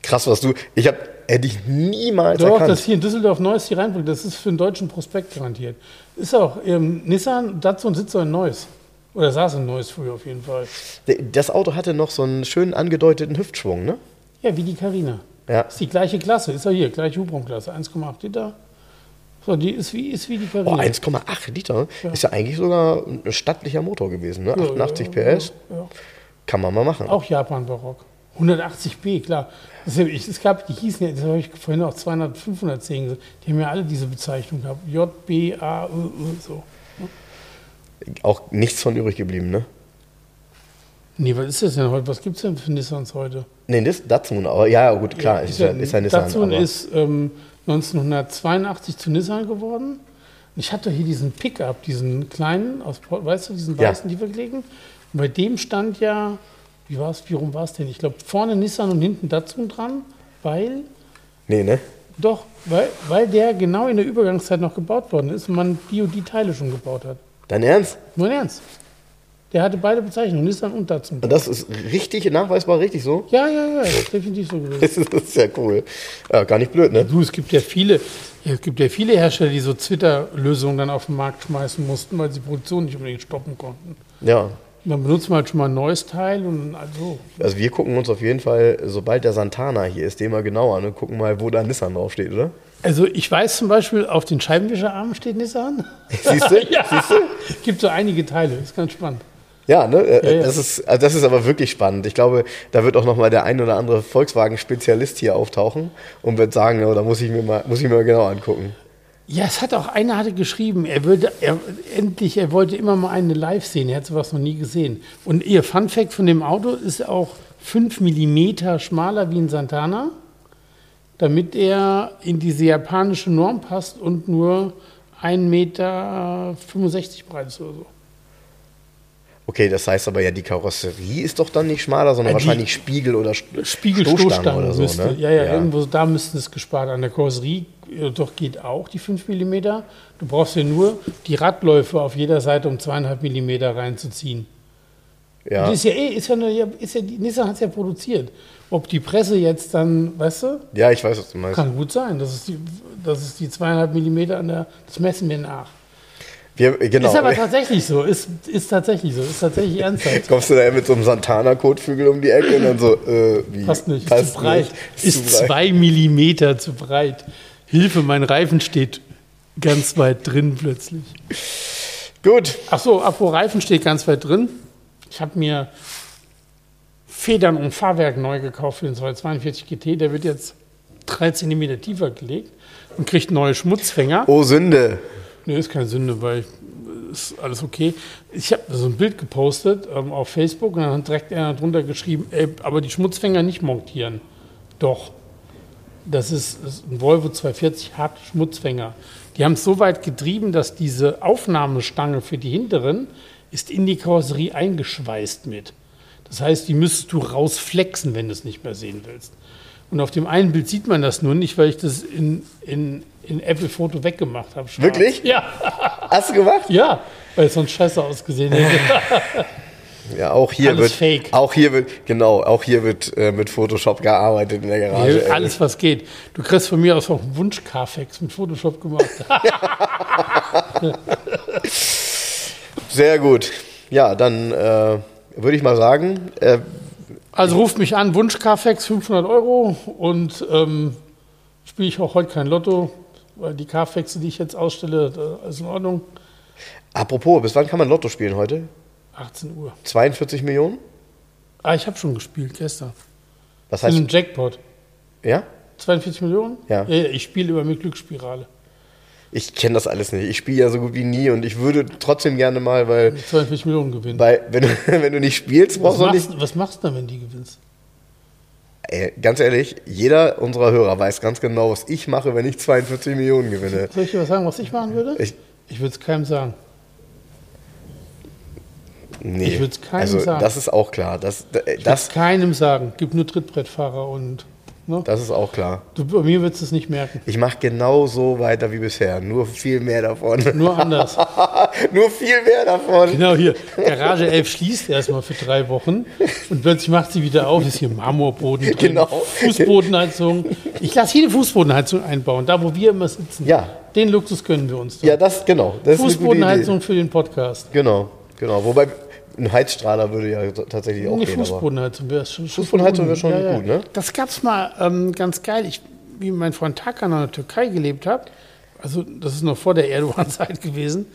Krass, was du, ich hab, hätte ich niemals Doch, erkannt. das hier in Düsseldorf Neuss die Rheinbrücke. Das ist für einen deutschen Prospekt garantiert. Ist auch ähm, Nissan, Datsun sitzt so in Neuss. Oder saß in Neuss früher auf jeden Fall. das Auto hatte noch so einen schön angedeuteten Hüftschwung, ne? Ja, wie die Carina. Ja. Ist die gleiche Klasse. Ist ja hier, gleiche Hubraumklasse. 1,8 Liter. So, die ist wie, ist wie die Oh, Carina. 1,8 Liter. Ist ja eigentlich sogar ein stattlicher Motor gewesen, ne? Ja, 88 ja, PS. Ja, ja. Kann man mal machen. Auch Japan-Barock. 180b, klar. Ja- ich, es gab, die hießen ja, das habe ich vorhin auch 200, 510 gesagt. Die haben ja alle diese Bezeichnung gehabt. J, B, A, Ö, Ö, so. Auch nichts von übrig geblieben, ne? Nee, was ist das denn heute? Was gibt es denn für Nissans heute? Nee, das Datsun, aber ja, gut, klar, ist, ja, ist ja Nissan. Datsun aber- ist ähm, 1982 zu Nissan geworden. Ich hatte hier diesen Pickup, diesen kleinen, aus, weißt du, diesen Ja. weißen Lieferklägen. Und bei dem stand ja, wie war es, wie rum war es denn? Ich glaube, vorne Nissan und hinten Datsun dran, weil, Nee, ne? doch, weil, weil der genau in der Übergangszeit noch gebaut worden ist und man die und die Teile schon gebaut hat. Dein Ernst? Nur ernst. Der hatte beide Bezeichnungen, Nissan und Datsun. Das ist richtig, nachweisbar richtig so? Ja, ja, ja, das ist definitiv so gewesen. Das ist, ja cool. Ja, gar nicht blöd, ne? Du, es gibt ja viele, es gibt ja viele Hersteller, die so Twitter-Lösungen dann auf den Markt schmeißen mussten, weil sie die Produktion nicht unbedingt stoppen konnten. Ja. Dann benutzt man halt schon mal ein neues Teil und also. Also wir gucken uns auf jeden Fall, sobald der Santana hier ist, den mal genau an und gucken mal, wo da Nissan draufsteht, oder? Also ich weiß zum Beispiel, auf den Scheibenwischerarmen steht Nissan. Siehst du? ja, Siehst du? gibt so einige Teile, ist ganz spannend. Ja, ne? äh, Ja, ja. Das, ist, also das ist aber wirklich spannend. Ich glaube, da wird auch noch mal der ein oder andere Volkswagen-Spezialist hier auftauchen und wird sagen, oh, da muss ich mir mal, muss ich mir mal genau angucken. Ja, es hat auch einer hatte geschrieben, er würde er, endlich, er wollte immer mal eine live sehen, er hat sowas noch nie gesehen. Und ihr Fun Fact von dem Auto ist auch 5 mm schmaler wie ein Santana, damit er in diese japanische Norm passt und nur 1,65 Meter breit ist oder so. Okay, das heißt aber ja, die Karosserie ist doch dann nicht schmaler, sondern Äh, die- wahrscheinlich Spiegel oder St- Spiegelstoßstangen Stoßstangen oder so, müsste, ne? ja, ja, irgendwo da müssten es gespart. An der Karosserie äh, doch geht auch die 5 mm. Du brauchst ja nur die Radläufe auf jeder Seite um 2,5 mm reinzuziehen. Ja. Das ist ja eh, ist ja, eine, ist ja die Nissan hat es ja produziert. Ob die Presse jetzt dann, weißt du, ja, ich weiß, was du meinst. kann gut sein. Das ist die, das ist die zweieinhalb Millimeter an der, das messen wir nach. Wir, genau. Ist aber tatsächlich so, ist, ist tatsächlich so, ist tatsächlich ernsthaft. Kommst du da mit so einem Santana-Kotflügel um die Ecke und dann so, äh, wie? Passt nicht, ist Passt zu breit. nicht, Ist zu breit. zwei Millimeter zu breit. Hilfe, mein Reifen steht ganz weit drin plötzlich. Gut. Ach so, apropos Reifen steht ganz weit drin. Ich habe mir Federn und Fahrwerk neu gekauft für den 242 GT. Der wird jetzt 3 cm tiefer gelegt und kriegt neue Schmutzfänger. Oh, Sünde. Nee, ist keine Sünde, weil ist alles okay. Ich habe so ein Bild gepostet ähm, auf Facebook und dann hat direkt einer drunter geschrieben, ey, aber die Schmutzfänger nicht montieren. Doch. Das ist, ist ein Volvo 240 hat Schmutzfänger. Die haben es so weit getrieben, dass diese Aufnahmestange für die hinteren ist in die Karosserie eingeschweißt mit. Das heißt, die müsstest du rausflexen, wenn du es nicht mehr sehen willst. Und auf dem einen Bild sieht man das nur nicht, weil ich das in, in, in Apple Foto weggemacht habe. schwarz. Wirklich? Ja. Hast du gemacht? Ja, weil es sonst scheiße ausgesehen hätte. Ja, auch hier Alles wird. fake. Auch hier wird, genau, auch hier wird äh, mit Photoshop gearbeitet in der Garage. ey. Alles, was geht. Du kriegst von mir aus auch einen Wunsch Carfax mit Photoshop gemacht. Sehr gut. Ja, dann äh, würde ich mal sagen, äh, Also ruft mich an, Wunsch Carfax 500 Euro und ähm, spiele ich auch heute kein Lotto, weil die Carfaxe, die ich jetzt ausstelle, ist in Ordnung. apropos, bis wann kann man Lotto spielen heute? 18 Uhr. 42 Millionen? Ah, ich habe schon gespielt gestern. Was In heißt, einem Jackpot. ja? 42 Millionen? Ja. ich spiele über mit Glücksspirale. Ich kenne das alles nicht. Ich spiele ja so gut wie nie und ich würde trotzdem gerne mal, weil, 42 Millionen gewinnen. weil wenn, du, wenn du nicht spielst, brauchst du nicht. was machst du denn, wenn die gewinnst? Ey, ganz ehrlich, jeder unserer Hörer weiß ganz genau, was ich mache, wenn ich 42 Millionen gewinne. Soll ich dir was sagen, was ich machen würde? Ich, Ich würde es keinem sagen. nee. Ich würd's keinem also, sagen. Das ist auch klar. Das, Ich das, würd's keinem sagen. Gibt nur Trittbrettfahrer und. Ne? das ist auch klar. Du, bei mir du es nicht merken. Ich mache genau so weiter wie bisher. Nur viel mehr davon. Nur anders. Nur viel mehr davon. Genau hier. Garage 11 schließt erstmal für drei Wochen und plötzlich macht sie wieder auf. Ist hier Marmorboden drin, Genau. Fußbodenheizung. Ich lasse jede Fußbodenheizung einbauen, da wo wir immer sitzen. Ja. Den Luxus gönnen wir uns. doch. Ja, das, genau. Das. Fußbodenheizung für den Podcast. Genau, genau. Wobei ein Heizstrahler würde ja tatsächlich auch gehen. Fußbodenheizung wäre schon. Fußbodenheizung wäre schon ja, gut, ne? Das gab es mal ähm, ganz geil. Ich, wie mein Freund Takan in der Türkei gelebt hat, also das ist noch vor der Erdogan-Zeit gewesen,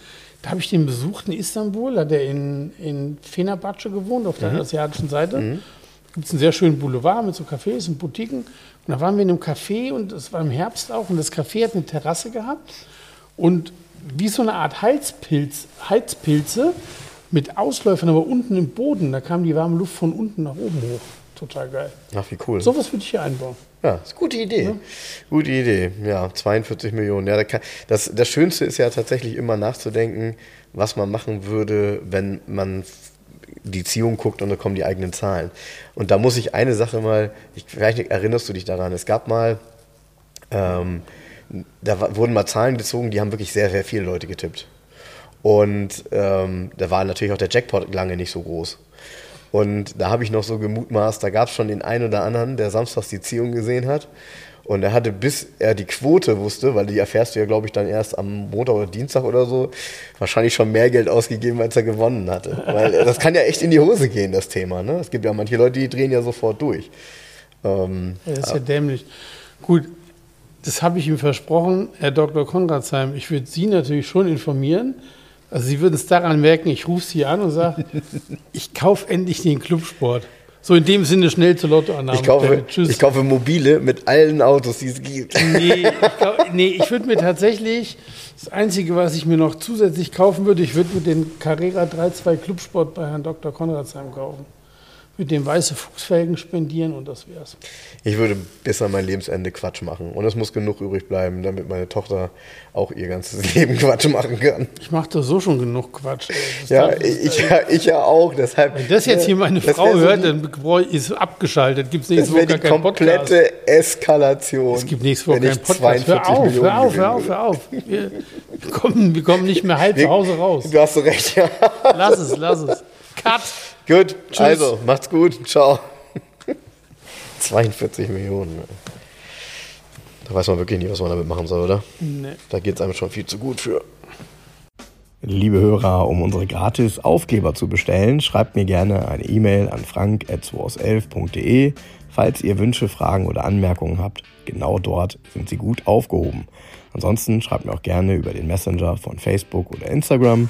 da habe ich den besucht in Istanbul, hat er in, in Fenerbahce gewohnt, auf der Mhm. asiatischen Seite. Gibt es einen sehr schönen Boulevard mit so Cafés und Boutiquen. Und da waren wir in einem Café und es war im Herbst auch und das Café hat eine Terrasse gehabt und wie so eine Art Heizpilz, Heizpilze mit Ausläufern, aber unten im Boden. Da kam die warme Luft von unten nach oben hoch. Total geil. Ach, wie cool. Sowas würde ich hier einbauen. Ja, ist eine gute Idee. Gute Idee. Ja, 42 Millionen. Ja, da das, das Schönste ist ja tatsächlich immer nachzudenken, was man machen würde, wenn man die Ziehung guckt und dann kommen die eigenen Zahlen. Und da muss ich eine Sache mal, ich, vielleicht erinnerst du dich daran, es gab mal, ähm, da wurden mal Zahlen gezogen, die haben wirklich sehr, sehr viele Leute getippt. Und ähm, da war natürlich auch der Jackpot lange nicht so groß. Und da habe ich noch so gemutmaßt, da gab es schon den einen oder anderen, der samstags die Ziehung gesehen hat. Und er hatte, bis er die Quote wusste, weil die erfährst du ja, glaube ich, dann erst am Montag oder Dienstag oder so, wahrscheinlich schon mehr Geld ausgegeben, als er gewonnen hatte. Weil das kann ja echt in die Hose gehen, das Thema. Ne? Es gibt ja manche Leute, die drehen ja sofort durch. Ähm, Ja, das ist ja dämlich. Gut, das habe ich ihm versprochen, Herr Dr. Konradsheim. Ich würde Sie natürlich schon informieren. Also Sie würden es daran merken, ich rufe Sie an und sage, ich kaufe endlich den Clubsport. So in dem Sinne schnell zur Lottoannahme. ich, kaufe. Tschüss. ich kaufe mobile mit allen Autos, die es gibt. Nee, ich, glaub, nee, ich würde mir tatsächlich, das Einzige, was ich mir noch zusätzlich kaufen würde, ich würde mir den Carrera 3.2 Clubsport bei Herrn Dr. Konradsheim kaufen. Mit dem weiße Fußfelgen spendieren und das wär's. Ich würde bis an mein Lebensende Quatsch machen. Und es muss genug übrig bleiben, damit meine Tochter auch ihr ganzes Leben Quatsch machen kann. Ich mache da so schon genug Quatsch. Das Ja, darf- ich, ja, ich ja auch. Deshalb, Wenn das jetzt hier meine Das Frau wär so hört, die- dann ist abgeschaltet. Gibt es nächste Das wäre Woche gar keinen Podcast. komplette Eskalation. Es gibt nächste Woche keinen Podcast. 42 Hör auf, Millionen hör auf, hör auf, hör auf. Wir, wir, kommen, wir kommen nicht mehr halb zu Hause raus. Du hast recht, ja. Lass es, lass es. Cut. Gut, also, macht's gut. Ciao. 42 Millionen. ne? Da weiß man wirklich nicht, was man damit machen soll, oder? Nee. Da geht's einem schon viel zu gut für. Liebe Hörer, um unsere gratis Aufkleber zu bestellen, schreibt mir gerne eine E-Mail an frank.2aus11.de. Falls ihr Wünsche, Fragen oder Anmerkungen habt, genau dort sind sie gut aufgehoben. Ansonsten schreibt mir auch gerne über den Messenger von Facebook oder Instagram.